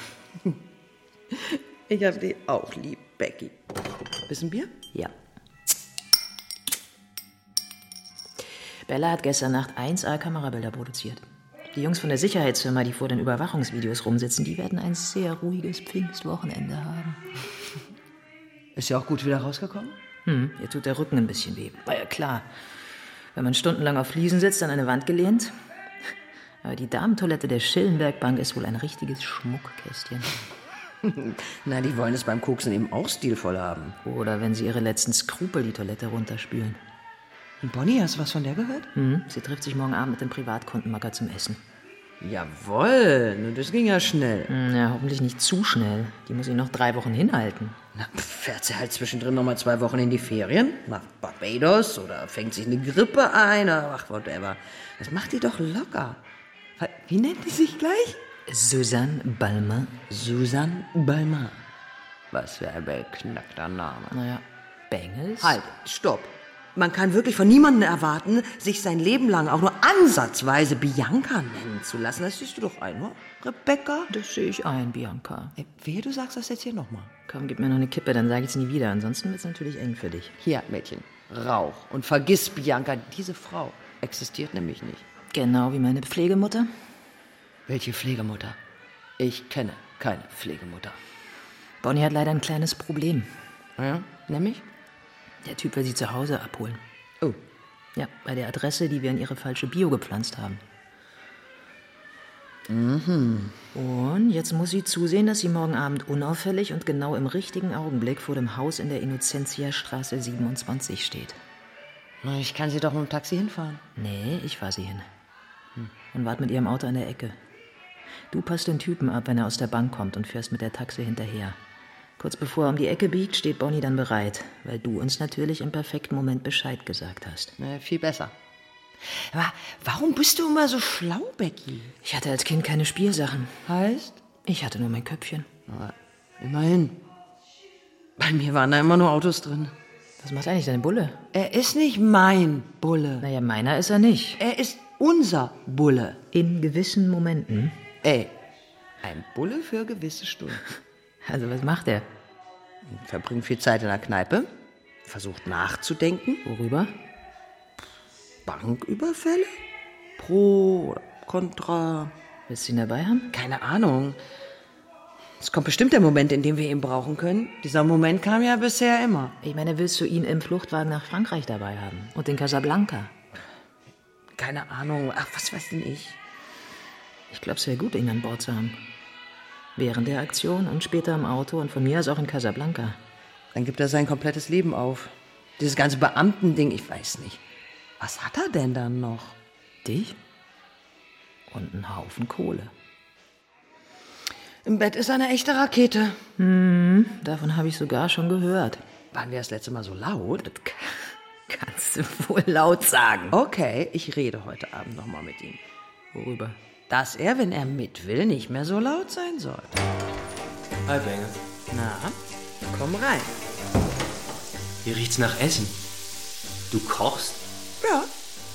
Ich hab dich auch lieb, Becky. Wissen Bier? Ja. Bella hat gestern Nacht 1A Kamerabilder produziert. Die Jungs von der Sicherheitsfirma, die vor den Überwachungsvideos rumsitzen, die werden ein sehr ruhiges Pfingstwochenende haben. Ist ja auch gut wieder rausgekommen? Hm, ihr tut der Rücken ein bisschen weh. War ja klar. Wenn man stundenlang auf Fliesen sitzt, an eine Wand gelehnt. Aber die Damentoilette der Schillenbergbank ist wohl ein richtiges Schmuckkästchen. *laughs* Na, die wollen es beim Koksen eben auch stilvoll haben. Oder wenn sie ihre letzten Skrupel die Toilette runterspülen. Und Bonnie, hast du was von der gehört? Hm, sie trifft sich morgen Abend mit dem Privatkundenmacker zum Essen. Jawohl, nun, das ging ja schnell. Hm, ja, hoffentlich nicht zu schnell. Die muss ihn noch drei Wochen hinhalten. Na, fährt sie halt zwischendrin noch mal zwei Wochen in die Ferien? Nach Barbados oder fängt sich eine Grippe ein oder ach, whatever. Das macht die doch locker. Wie nennt die sich gleich? Susanne Balmer. Susanne Balmer. Was für ein beknackter Name. Naja, Bengels? Halt, stopp. Man kann wirklich von niemandem erwarten, sich sein Leben lang auch nur ansatzweise Bianca nennen zu lassen. Das siehst du doch ein, oder? Rebecca? Das sehe ich ein, Bianca. Ey, wehe, du sagst das jetzt hier nochmal. Komm, gib mir noch eine Kippe, dann sage ich es nie wieder. Ansonsten wird es natürlich eng für dich. Hier, Mädchen, rauch. Und vergiss, Bianca, diese Frau existiert nämlich nicht. Genau wie meine Pflegemutter. Welche Pflegemutter? Ich kenne keine Pflegemutter. Bonnie hat leider ein kleines Problem. Ja, nämlich? Der Typ will sie zu Hause abholen. Oh. Ja, bei der Adresse, die wir in ihre falsche Bio gepflanzt haben. Mhm. Und jetzt muss sie zusehen, dass sie morgen Abend unauffällig und genau im richtigen Augenblick vor dem Haus in der Innocentiastraße 27 steht. Ich kann sie doch mit dem Taxi hinfahren. Nee, ich fahr sie hin. Und wart mit ihrem Auto an der Ecke. Du passt den Typen ab, wenn er aus der Bank kommt und fährst mit der Taxe hinterher. Kurz bevor er um die Ecke biegt, steht Bonnie dann bereit, weil du uns natürlich im perfekten Moment Bescheid gesagt hast. Na, viel besser. Aber warum bist du immer so schlau, Becky? Ich hatte als Kind keine Spielsachen. Heißt? Ich hatte nur mein Köpfchen. Na, immerhin. Bei mir waren da immer nur Autos drin. Was macht eigentlich dein Bulle? Er ist nicht mein Bulle. Naja, meiner ist er nicht. Er ist unser Bulle. In gewissen Momenten. Ey, ein Bulle für gewisse Stunden. *laughs* Also was macht er? Verbringt viel Zeit in der Kneipe, versucht nachzudenken. Worüber? Banküberfälle? Pro oder Contra? Willst du ihn dabei haben? Keine Ahnung. Es kommt bestimmt der Moment, in dem wir ihn brauchen können. Dieser Moment kam ja bisher immer. Ich meine, willst du ihn im Fluchtwagen nach Frankreich dabei haben? Und in Casablanca? Keine Ahnung. Ach, was weiß denn ich? Ich glaube, es wäre gut, ihn an Bord zu haben. Während der Aktion und später im Auto und von mir aus auch in Casablanca. Dann gibt er sein komplettes Leben auf. Dieses ganze Beamtending, ich weiß nicht. Was hat er denn dann noch? Dich? Und einen Haufen Kohle. Im Bett ist eine echte Rakete. Hm, davon habe ich sogar schon gehört. Waren wir das letzte Mal so laut? *laughs* Kannst du wohl laut sagen. Okay, ich rede heute Abend noch mal mit ihm. Worüber? Dass er, wenn er mit will, nicht mehr so laut sein soll. Hi, Bengel. Na, komm rein. Hier riecht's nach Essen. Du kochst? Ja,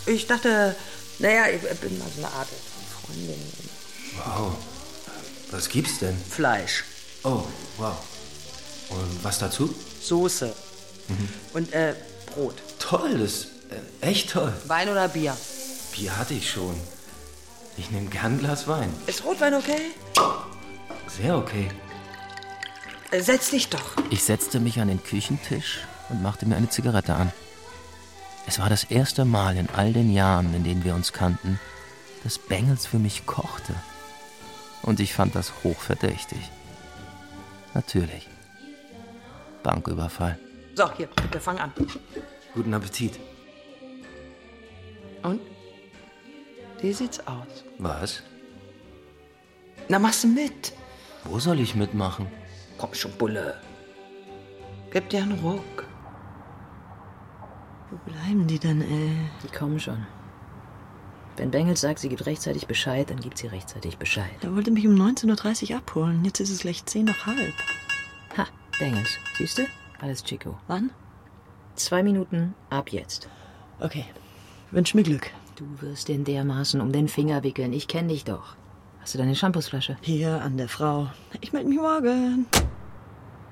ich dachte, naja, ich bin mal so eine Art Freundin. Wow. Was gibt's denn? Fleisch. Oh, wow. Und was dazu? Soße. Und äh, Brot. Toll, das äh, echt toll. Wein oder Bier? Bier hatte ich schon. Ich nehme gern ein Glas Wein. Ist Rotwein okay? Sehr okay. Äh, setz dich doch. Ich setzte mich an den Küchentisch und machte mir eine Zigarette an. Es war das erste Mal in all den Jahren, in denen wir uns kannten, dass Bengels für mich kochte. Und ich fand das hochverdächtig. Natürlich. Banküberfall. So, hier, bitte fang an. Guten Appetit. Und? Wie sieht's aus? Was? Na, machst du mit? Wo soll ich mitmachen? Komm schon, Bulle. Gib dir einen Ruck. Wo bleiben die denn, ey? Die kommen schon. Wenn Bengels sagt, sie gibt rechtzeitig Bescheid, dann gibt sie rechtzeitig Bescheid. Er wollte mich um 19.30 Uhr abholen. Jetzt ist es gleich 10 nach halb. Ha, Bengels. Siehst du? Alles Chico. Wann? Zwei Minuten ab jetzt. Okay. Wünsch mir Glück. Du wirst den dermaßen um den Finger wickeln. Ich kenn dich doch. Hast du deine Shampoosflasche? Hier an der Frau. Ich melde mich morgen.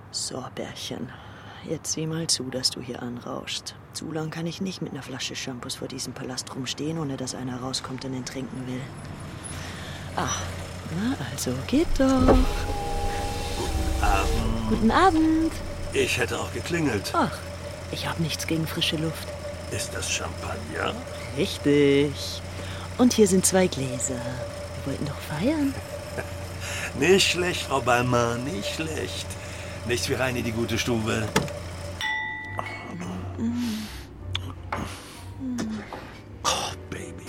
So, Bärchen. Jetzt sieh mal zu, dass du hier anrauschst. Zu lang kann ich nicht mit einer Flasche Shampoos vor diesem Palast rumstehen, ohne dass einer rauskommt und ihn trinken will. Ach, na also, geht doch. Abend. Guten Abend. Ich hätte auch geklingelt. Ach, ich habe nichts gegen frische Luft. Ist das Champagner? Richtig. Und hier sind zwei Gläser. Wir wollten doch feiern. *laughs* Nicht schlecht, Frau Ballmann, nicht schlecht. Nichts wie rein in die gute Stube. Oh, Baby.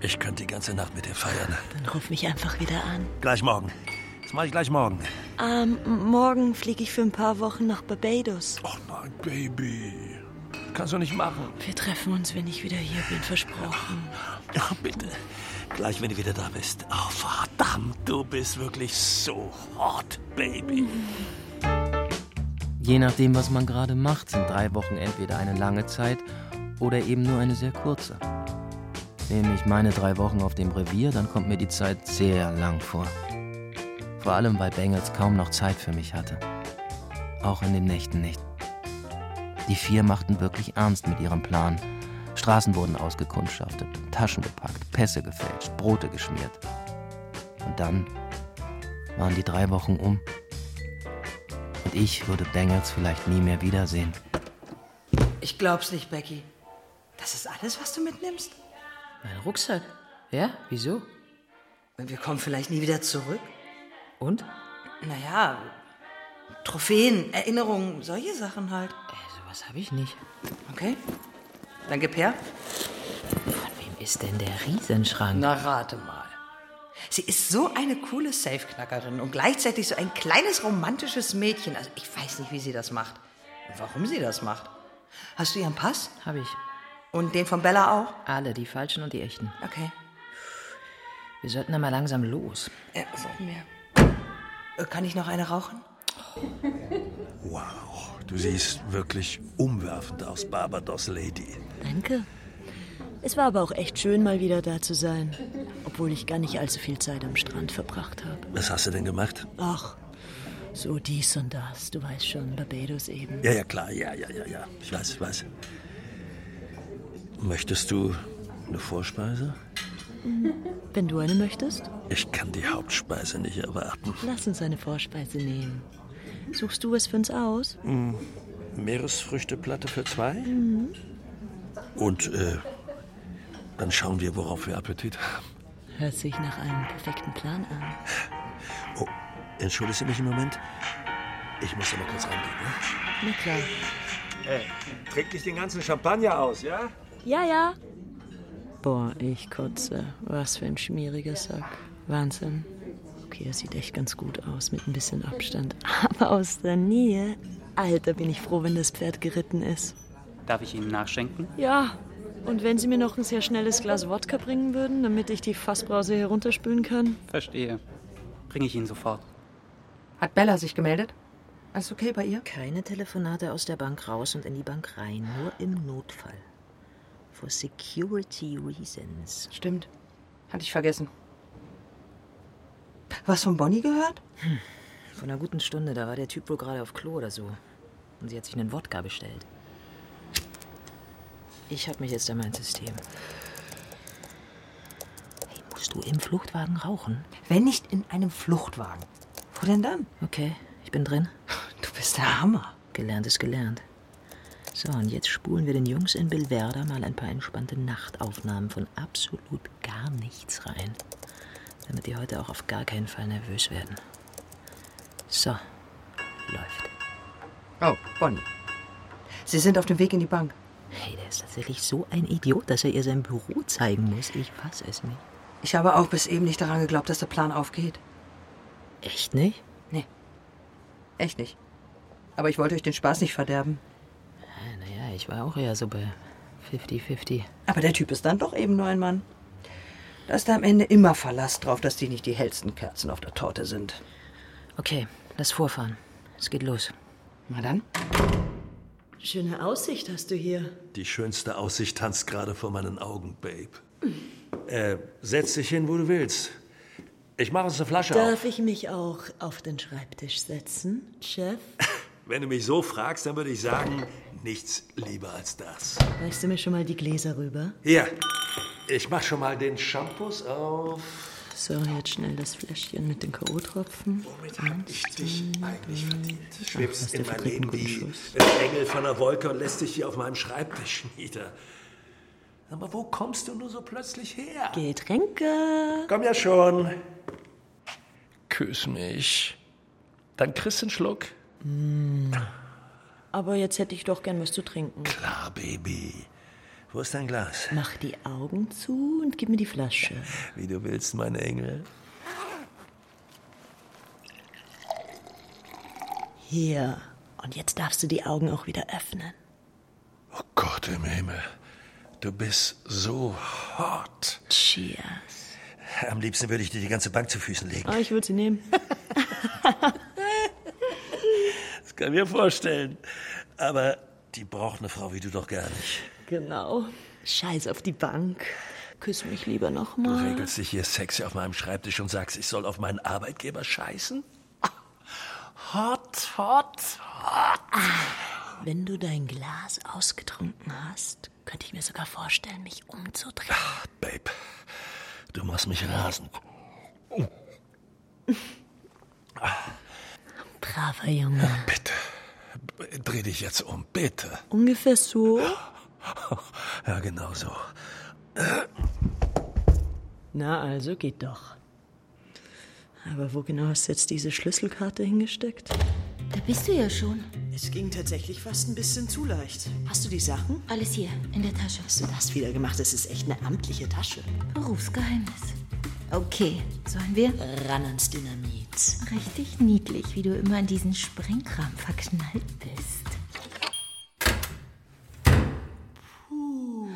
Ich könnte die ganze Nacht mit dir feiern. Dann ruf mich einfach wieder an. Gleich morgen. Das mache ich gleich morgen. Ähm, morgen fliege ich für ein paar Wochen nach Barbados. Oh nein, Baby. Kannst du nicht machen. Wir treffen uns, wenn ich wieder hier bin, versprochen. Ja, bitte. Gleich, wenn du wieder da bist. Oh, verdammt, du bist wirklich so hot, Baby. Je nachdem, was man gerade macht, sind drei Wochen entweder eine lange Zeit oder eben nur eine sehr kurze. Nehme ich meine drei Wochen auf dem Revier, dann kommt mir die Zeit sehr lang vor. Vor allem, weil Bengels kaum noch Zeit für mich hatte. Auch in den Nächten nicht. Die vier machten wirklich ernst mit ihrem Plan. Straßen wurden ausgekundschaftet, Taschen gepackt, Pässe gefälscht, Brote geschmiert. Und dann waren die drei Wochen um. Und ich würde Bengels vielleicht nie mehr wiedersehen. Ich glaub's nicht, Becky. Das ist alles, was du mitnimmst? Mein Rucksack? Ja, wieso? Wir kommen vielleicht nie wieder zurück. Und? Naja, Trophäen, Erinnerungen, solche Sachen halt. Äh, sowas habe ich nicht. Okay. Dann gib her. Von wem ist denn der Riesenschrank? Na, rate mal. Sie ist so eine coole Safeknackerin und gleichzeitig so ein kleines romantisches Mädchen. Also ich weiß nicht, wie sie das macht. Und warum sie das macht. Hast du ihren Pass? Habe ich. Und den von Bella auch? Alle, die falschen und die echten. Okay. Wir sollten dann mal langsam los. Ja, sollten wir. Kann ich noch eine rauchen? Wow, du siehst wirklich umwerfend aus, Barbados Lady. Danke. Es war aber auch echt schön, mal wieder da zu sein. Obwohl ich gar nicht allzu viel Zeit am Strand verbracht habe. Was hast du denn gemacht? Ach, so dies und das. Du weißt schon, Barbados eben. Ja, ja, klar, ja, ja, ja, ja. Ich weiß, ich weiß. Möchtest du eine Vorspeise? *laughs* Wenn du eine möchtest, Ich kann die Hauptspeise nicht erwarten. lass uns eine Vorspeise nehmen. Suchst du was für uns aus? Hm, Meeresfrüchteplatte für zwei? Mhm. Und äh, dann schauen wir, worauf wir Appetit haben. Hört sich nach einem perfekten Plan an. Oh, entschuldigst du mich einen Moment? Ich muss mal kurz reingehen, ja? Na klar. Hey, trink nicht den ganzen Champagner aus, ja? Ja, ja. Boah, ich kotze. Was für ein schmieriger Sack. Wahnsinn. Okay, er sieht echt ganz gut aus, mit ein bisschen Abstand. *laughs* Aber aus der Nähe. Alter, bin ich froh, wenn das Pferd geritten ist. Darf ich Ihnen nachschenken? Ja. Und wenn Sie mir noch ein sehr schnelles Glas Wodka bringen würden, damit ich die Fassbrause herunterspülen kann? Verstehe. Bringe ich Ihnen sofort. Hat Bella sich gemeldet? Alles okay bei ihr? Keine Telefonate aus der Bank raus und in die Bank rein. Nur im Notfall. For security reasons. Stimmt. Hatte ich vergessen. Was von Bonnie gehört? Hm. Vor einer guten Stunde, da war der Typ wohl gerade auf Klo oder so. Und sie hat sich einen Wodka bestellt. Ich hab mich jetzt an mein System. Hey, musst du im Fluchtwagen rauchen? Wenn nicht in einem Fluchtwagen. Wo denn dann? Okay, ich bin drin. Du bist der Hammer. Gelernt ist gelernt. So, und jetzt spulen wir den Jungs in Bilverda mal ein paar entspannte Nachtaufnahmen von absolut gar nichts rein. Damit die heute auch auf gar keinen Fall nervös werden. So, läuft. Oh, Bonnie. Sie sind auf dem Weg in die Bank. Hey, der ist tatsächlich so ein Idiot, dass er ihr sein Büro zeigen muss. Ich fass es nicht. Ich habe auch bis eben nicht daran geglaubt, dass der Plan aufgeht. Echt nicht? Nee. Echt nicht. Aber ich wollte euch den Spaß nicht verderben. Ich war auch eher so bei 50-50. Aber der Typ ist dann doch eben nur ein Mann. Da ist da am Ende immer Verlass drauf, dass die nicht die hellsten Kerzen auf der Torte sind. Okay, lass vorfahren. Es geht los. Na dann. Schöne Aussicht hast du hier. Die schönste Aussicht tanzt gerade vor meinen Augen, Babe. Äh, setz dich hin, wo du willst. Ich mache uns eine Flasche auf. Darf ich mich auch auf den Schreibtisch setzen, Chef? *laughs* Wenn du mich so fragst, dann würde ich sagen, nichts lieber als das. Reichst du mir schon mal die Gläser rüber? Hier, ich mach schon mal den Shampoos auf. So, jetzt schnell das Fläschchen mit den K.O.-Tropfen. Womit hab ich dich eigentlich verdient? Du schwebst in mein Leben wie ein Engel von der Wolke und lässt dich hier auf meinem Schreibtisch *laughs* nieder. Aber wo kommst du nur so plötzlich her? Getränke. Komm ja schon. Küss mich. Dann kriegst du einen Schluck. Mm. Aber jetzt hätte ich doch gern was zu trinken. Klar, Baby. Wo ist dein Glas? Mach die Augen zu und gib mir die Flasche. Wie du willst, meine Engel. Hier. Und jetzt darfst du die Augen auch wieder öffnen. Oh Gott im Himmel. Du bist so hot. Cheers. Am liebsten würde ich dir die ganze Bank zu Füßen legen. Ah, ich würde sie nehmen. *laughs* Kann mir vorstellen. Aber die braucht eine Frau wie du doch gar nicht. Genau. Scheiß auf die Bank. Küss mich lieber Du nochmal. regelst dich hier sexy auf meinem Schreibtisch und sagst, ich soll auf meinen Arbeitgeber scheißen? Hot, hot, hot. Wenn du dein Glas ausgetrunken hast, könnte ich mir sogar vorstellen, mich umzudrehen. Babe, du machst mich rasend. *laughs* Braver Junge. Bitte, dreh dich jetzt um, bitte. Ungefähr so. Ja, genau so. Na also, geht doch. Aber wo genau hast du jetzt diese Schlüsselkarte hingesteckt? Da bist du ja schon. Es ging tatsächlich fast ein bisschen zu leicht. Hast du die Sachen? Alles hier, in der Tasche. Hast du das wieder gemacht? Das ist echt eine amtliche Tasche. Berufsgeheimnis. Okay, sollen wir? Ran ans Dynamit. Richtig niedlich, wie du immer an diesen Sprengkram verknallt bist. Puh.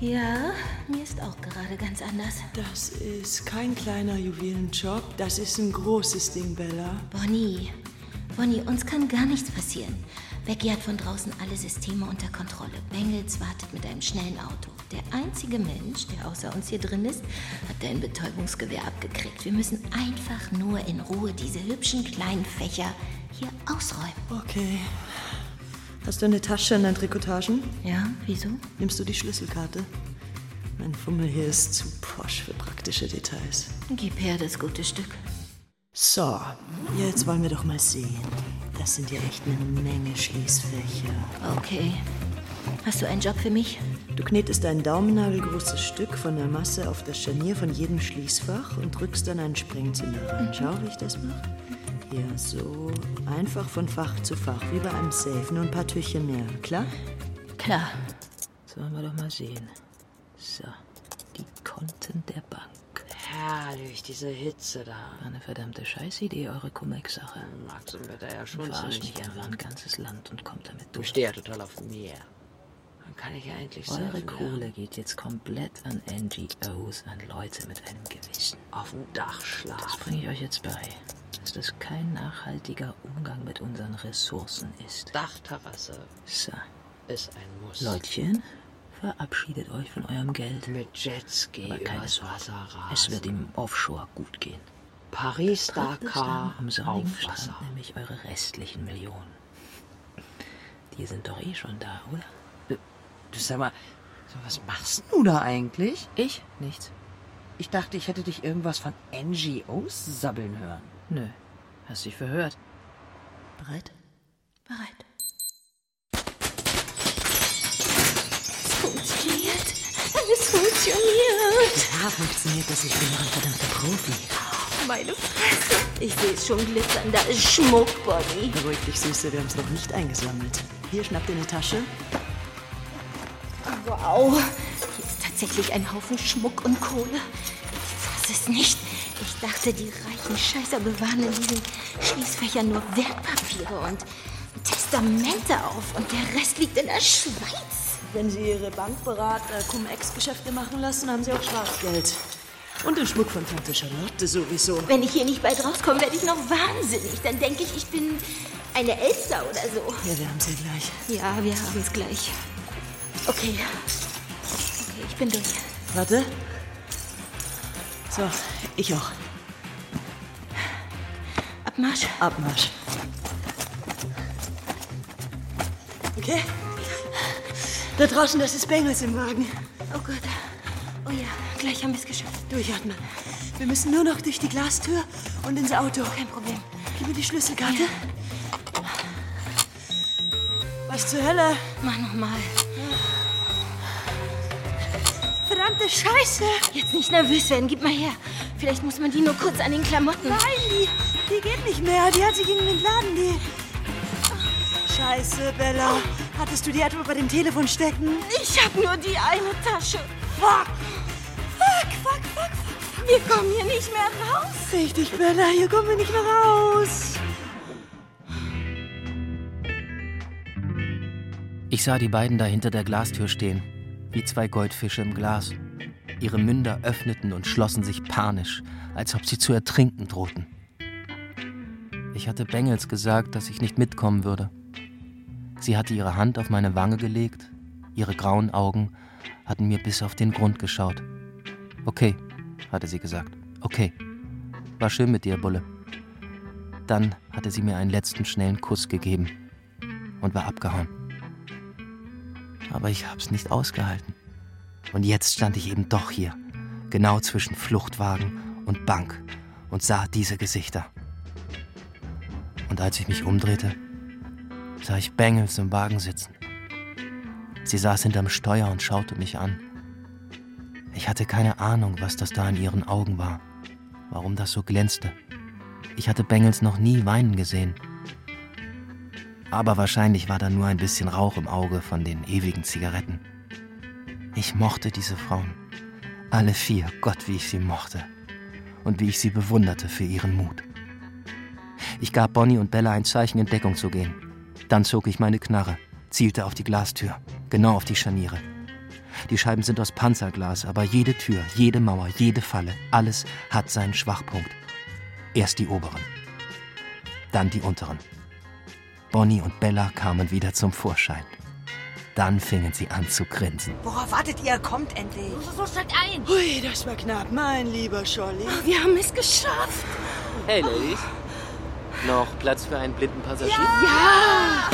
Ja, mir ist auch gerade ganz anders. Das ist kein kleiner Juwelenjob. Das ist ein großes Ding, Bella. Bonnie, Bonnie, uns kann gar nichts passieren. Becky hat von draußen alle Systeme unter Kontrolle. Bengels wartet mit einem schnellen Auto. Der einzige Mensch, der außer uns hier drin ist, hat dein Betäubungsgewehr abgekriegt. Wir müssen einfach nur in Ruhe diese hübschen kleinen Fächer hier ausräumen. Okay. Hast du eine Tasche in deinen Trikotagen? Ja, wieso? Nimmst du die Schlüsselkarte? Mein Fummel hier ist zu posch für praktische Details. Gib her das gute Stück. So, jetzt wollen wir doch mal sehen. Das sind ja echt eine Menge Schließfächer. Okay. Hast du einen Job für mich? Du knetest ein daumennagelgroßes Stück von der Masse auf das Scharnier von jedem Schließfach und drückst dann einen Sprengzünder rein. Schau, wie ich das mache. Ja, so. Einfach von Fach zu Fach, wie bei einem Safe. Nur ein paar Türchen mehr. Klar? Klar. Sollen wir doch mal sehen. So, die Konten der Bank. Herrlich, diese Hitze da. Eine verdammte Scheißidee, eure Cum-Ex-Sache. Max sind wir da ja schon Verarscht nicht einfach ein ganzes Land und kommt damit Du durch. stehst ja total auf Meer. Dann kann ich ja endlich Eure surfen Kohle geht jetzt komplett an NGOs, an Leute mit einem Gewissen. Auf dem Dach schlafen. Das bringe ich euch jetzt bei. Dass das kein nachhaltiger Umgang mit unseren Ressourcen ist. Dachterrasse So, ist ein Muss. Leutchen, verabschiedet euch von eurem Geld. Mit Jetski Aber keine übers Wasser rasen. es wird im Offshore gut gehen. Paris, Dakar, am sonnigen auf Wasser. Strand nämlich eure restlichen Millionen. Die sind doch eh schon da, oder? Du sag mal, so, was machst du da eigentlich? Ich? Nichts. Ich dachte, ich hätte dich irgendwas von NGOs sabbeln hören. Nö, hast dich verhört. Bereit? Bereit. Es funktioniert. Es funktioniert. Ja, funktioniert das. Ich bin doch ein verdammter Profi. Meine Fresse. Ich sehe es schon glitzern. Da ist Schmuck, Bonnie. Beruhig dich, Süße. Wir haben es noch nicht eingesammelt. Hier, schnapp dir eine Tasche. Wow. Hier ist tatsächlich ein Haufen Schmuck und Kohle. Ich fasse es nicht. Ich dachte, die reichen Scheißer bewahren in diesen Schließfächern nur Wertpapiere und Testamente auf. Und der Rest liegt in der Schweiz. Wenn Sie Ihre Bankberater Cum-Ex-Geschäfte machen lassen, haben Sie auch Schwarzgeld. Und den Schmuck von Tante Charlotte sowieso. Wenn ich hier nicht bald rauskomme, werde ich noch wahnsinnig. Dann denke ich, ich bin eine Elster oder so. Ja, wir haben sie gleich. Ja, wir haben es gleich. Okay. Okay, ich bin durch. Warte. So, ich auch. Abmarsch. Abmarsch. Okay. Da draußen, das ist Bengels im Wagen. Oh Gott. Oh ja, gleich haben wir es geschafft. Durchatmen. Wir müssen nur noch durch die Glastür und ins Auto. Kein Problem. Gib mir die Schlüsselkarte. Was zur Hölle? Mach nochmal. Verdammte Scheiße! Jetzt nicht nervös werden, gib mal her. Vielleicht muss man die nur kurz an den Klamotten. Nein, die, die geht nicht mehr. Die hat sich in den Laden, die... Scheiße, Bella. Hattest du die etwa bei dem Telefon stecken? Ich hab nur die eine Tasche. Fuck! Fuck, fuck, fuck, fuck. Wir kommen hier nicht mehr raus. Richtig, Bella. Hier kommen wir nicht mehr raus. Ich sah die beiden da hinter der Glastür stehen, wie zwei Goldfische im Glas. Ihre Münder öffneten und schlossen sich panisch, als ob sie zu ertrinken drohten. Ich hatte Bengels gesagt, dass ich nicht mitkommen würde. Sie hatte ihre Hand auf meine Wange gelegt, ihre grauen Augen hatten mir bis auf den Grund geschaut. Okay, hatte sie gesagt. Okay. War schön mit dir, Bulle. Dann hatte sie mir einen letzten schnellen Kuss gegeben und war abgehauen. Aber ich hab's nicht ausgehalten. Und jetzt stand ich eben doch hier, genau zwischen Fluchtwagen und Bank und sah diese Gesichter. Und als ich mich umdrehte, sah ich Bengels im Wagen sitzen. Sie saß hinterm Steuer und schaute mich an. Ich hatte keine Ahnung, was das da in ihren Augen war. warum das so glänzte. Ich hatte Bengels noch nie weinen gesehen. Aber wahrscheinlich war da nur ein bisschen Rauch im Auge von den ewigen Zigaretten. Ich mochte diese Frauen. Alle vier, Gott, wie ich sie mochte. Und wie ich sie bewunderte für ihren Mut. Ich gab Bonnie und Bella ein Zeichen, in Deckung zu gehen. Dann zog ich meine Knarre, zielte auf die Glastür, genau auf die Scharniere. Die Scheiben sind aus Panzerglas, aber jede Tür, jede Mauer, jede Falle, alles hat seinen Schwachpunkt. Erst die oberen, dann die unteren. Bonnie und Bella kamen wieder zum Vorschein. Dann fingen sie an zu grinsen. Worauf wartet ihr? Kommt endlich. Los, los, steigt ein. Hui, das war knapp, mein lieber Scholli. Wir haben es geschafft. Hey, Ladies. Noch Platz für einen blinden Passagier? Ja!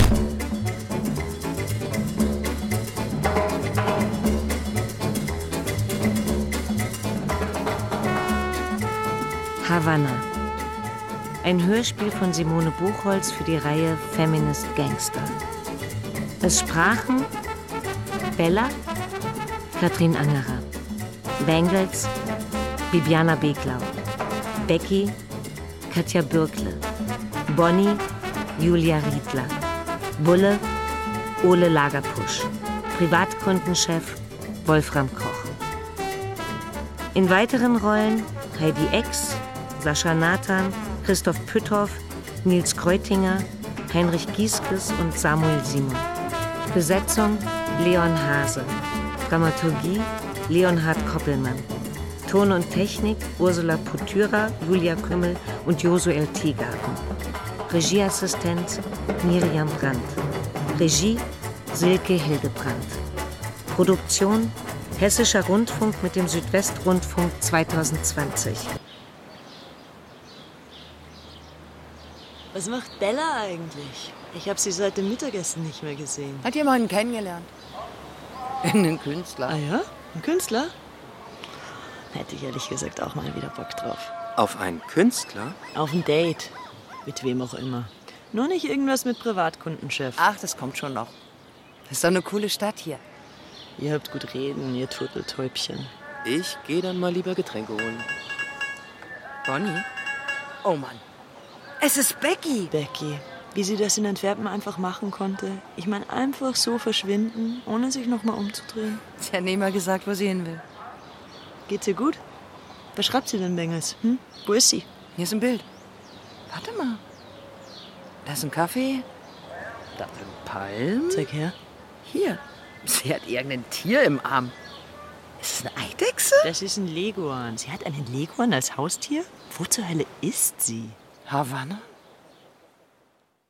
Havanna. Ein Hörspiel von Simone Buchholz für die Reihe Feminist Gangster. Es sprachen Bella, Katrin Angerer, Bengels, Bibiana Beglau, Becky, Katja Bürkle, Bonnie, Julia Riedler, Bulle, Ole Lagerpusch, Privatkundenchef Wolfram Koch. In weiteren Rollen Heidi Ex, Sascha Nathan, Christoph Pütthoff, Nils Kreutinger, Heinrich Gieskes und Samuel Simon. Besetzung Leon Hase. Dramaturgie Leonhard Koppelmann. Ton und Technik Ursula Putyra, Julia Kümmel und Josuel Tiegarten. Regieassistenz Miriam Brandt. Regie Silke Hildebrandt. Produktion Hessischer Rundfunk mit dem Südwestrundfunk 2020. Was macht Bella eigentlich? Ich habe sie seit dem Mittagessen nicht mehr gesehen. Hat jemanden kennengelernt? Einen Künstler. Ah ja? Ein Künstler? Hätte ich ehrlich gesagt auch mal wieder Bock drauf. Auf einen Künstler? Auf ein Date. Mit wem auch immer. Nur nicht irgendwas mit Privatkundenchef. Ach, das kommt schon noch. Das ist doch eine coole Stadt hier. Ihr habt gut reden, ihr Turteltäubchen. Ich gehe dann mal lieber Getränke holen. Bonnie? Oh Mann. Es ist Becky. Becky. Wie sie das in Antwerpen einfach machen konnte. Ich meine, einfach so verschwinden, ohne sich nochmal umzudrehen. Sie hat nie mal gesagt, wo sie hin will. Geht's ihr gut? Was schreibt sie denn, Bengels? Hm? Wo ist sie? Hier ist ein Bild. Warte mal. Da ist ein Kaffee. Da sind Palmen. Zeig her. Hier. Sie hat irgendein Tier im Arm. Ist das eine Eidechse? Das ist ein Leguan. Sie hat einen Leguan als Haustier? Wo zur Hölle ist sie? Havanna?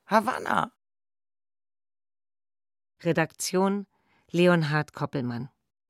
Havanna. Redaktion Leonhard Koppelmann.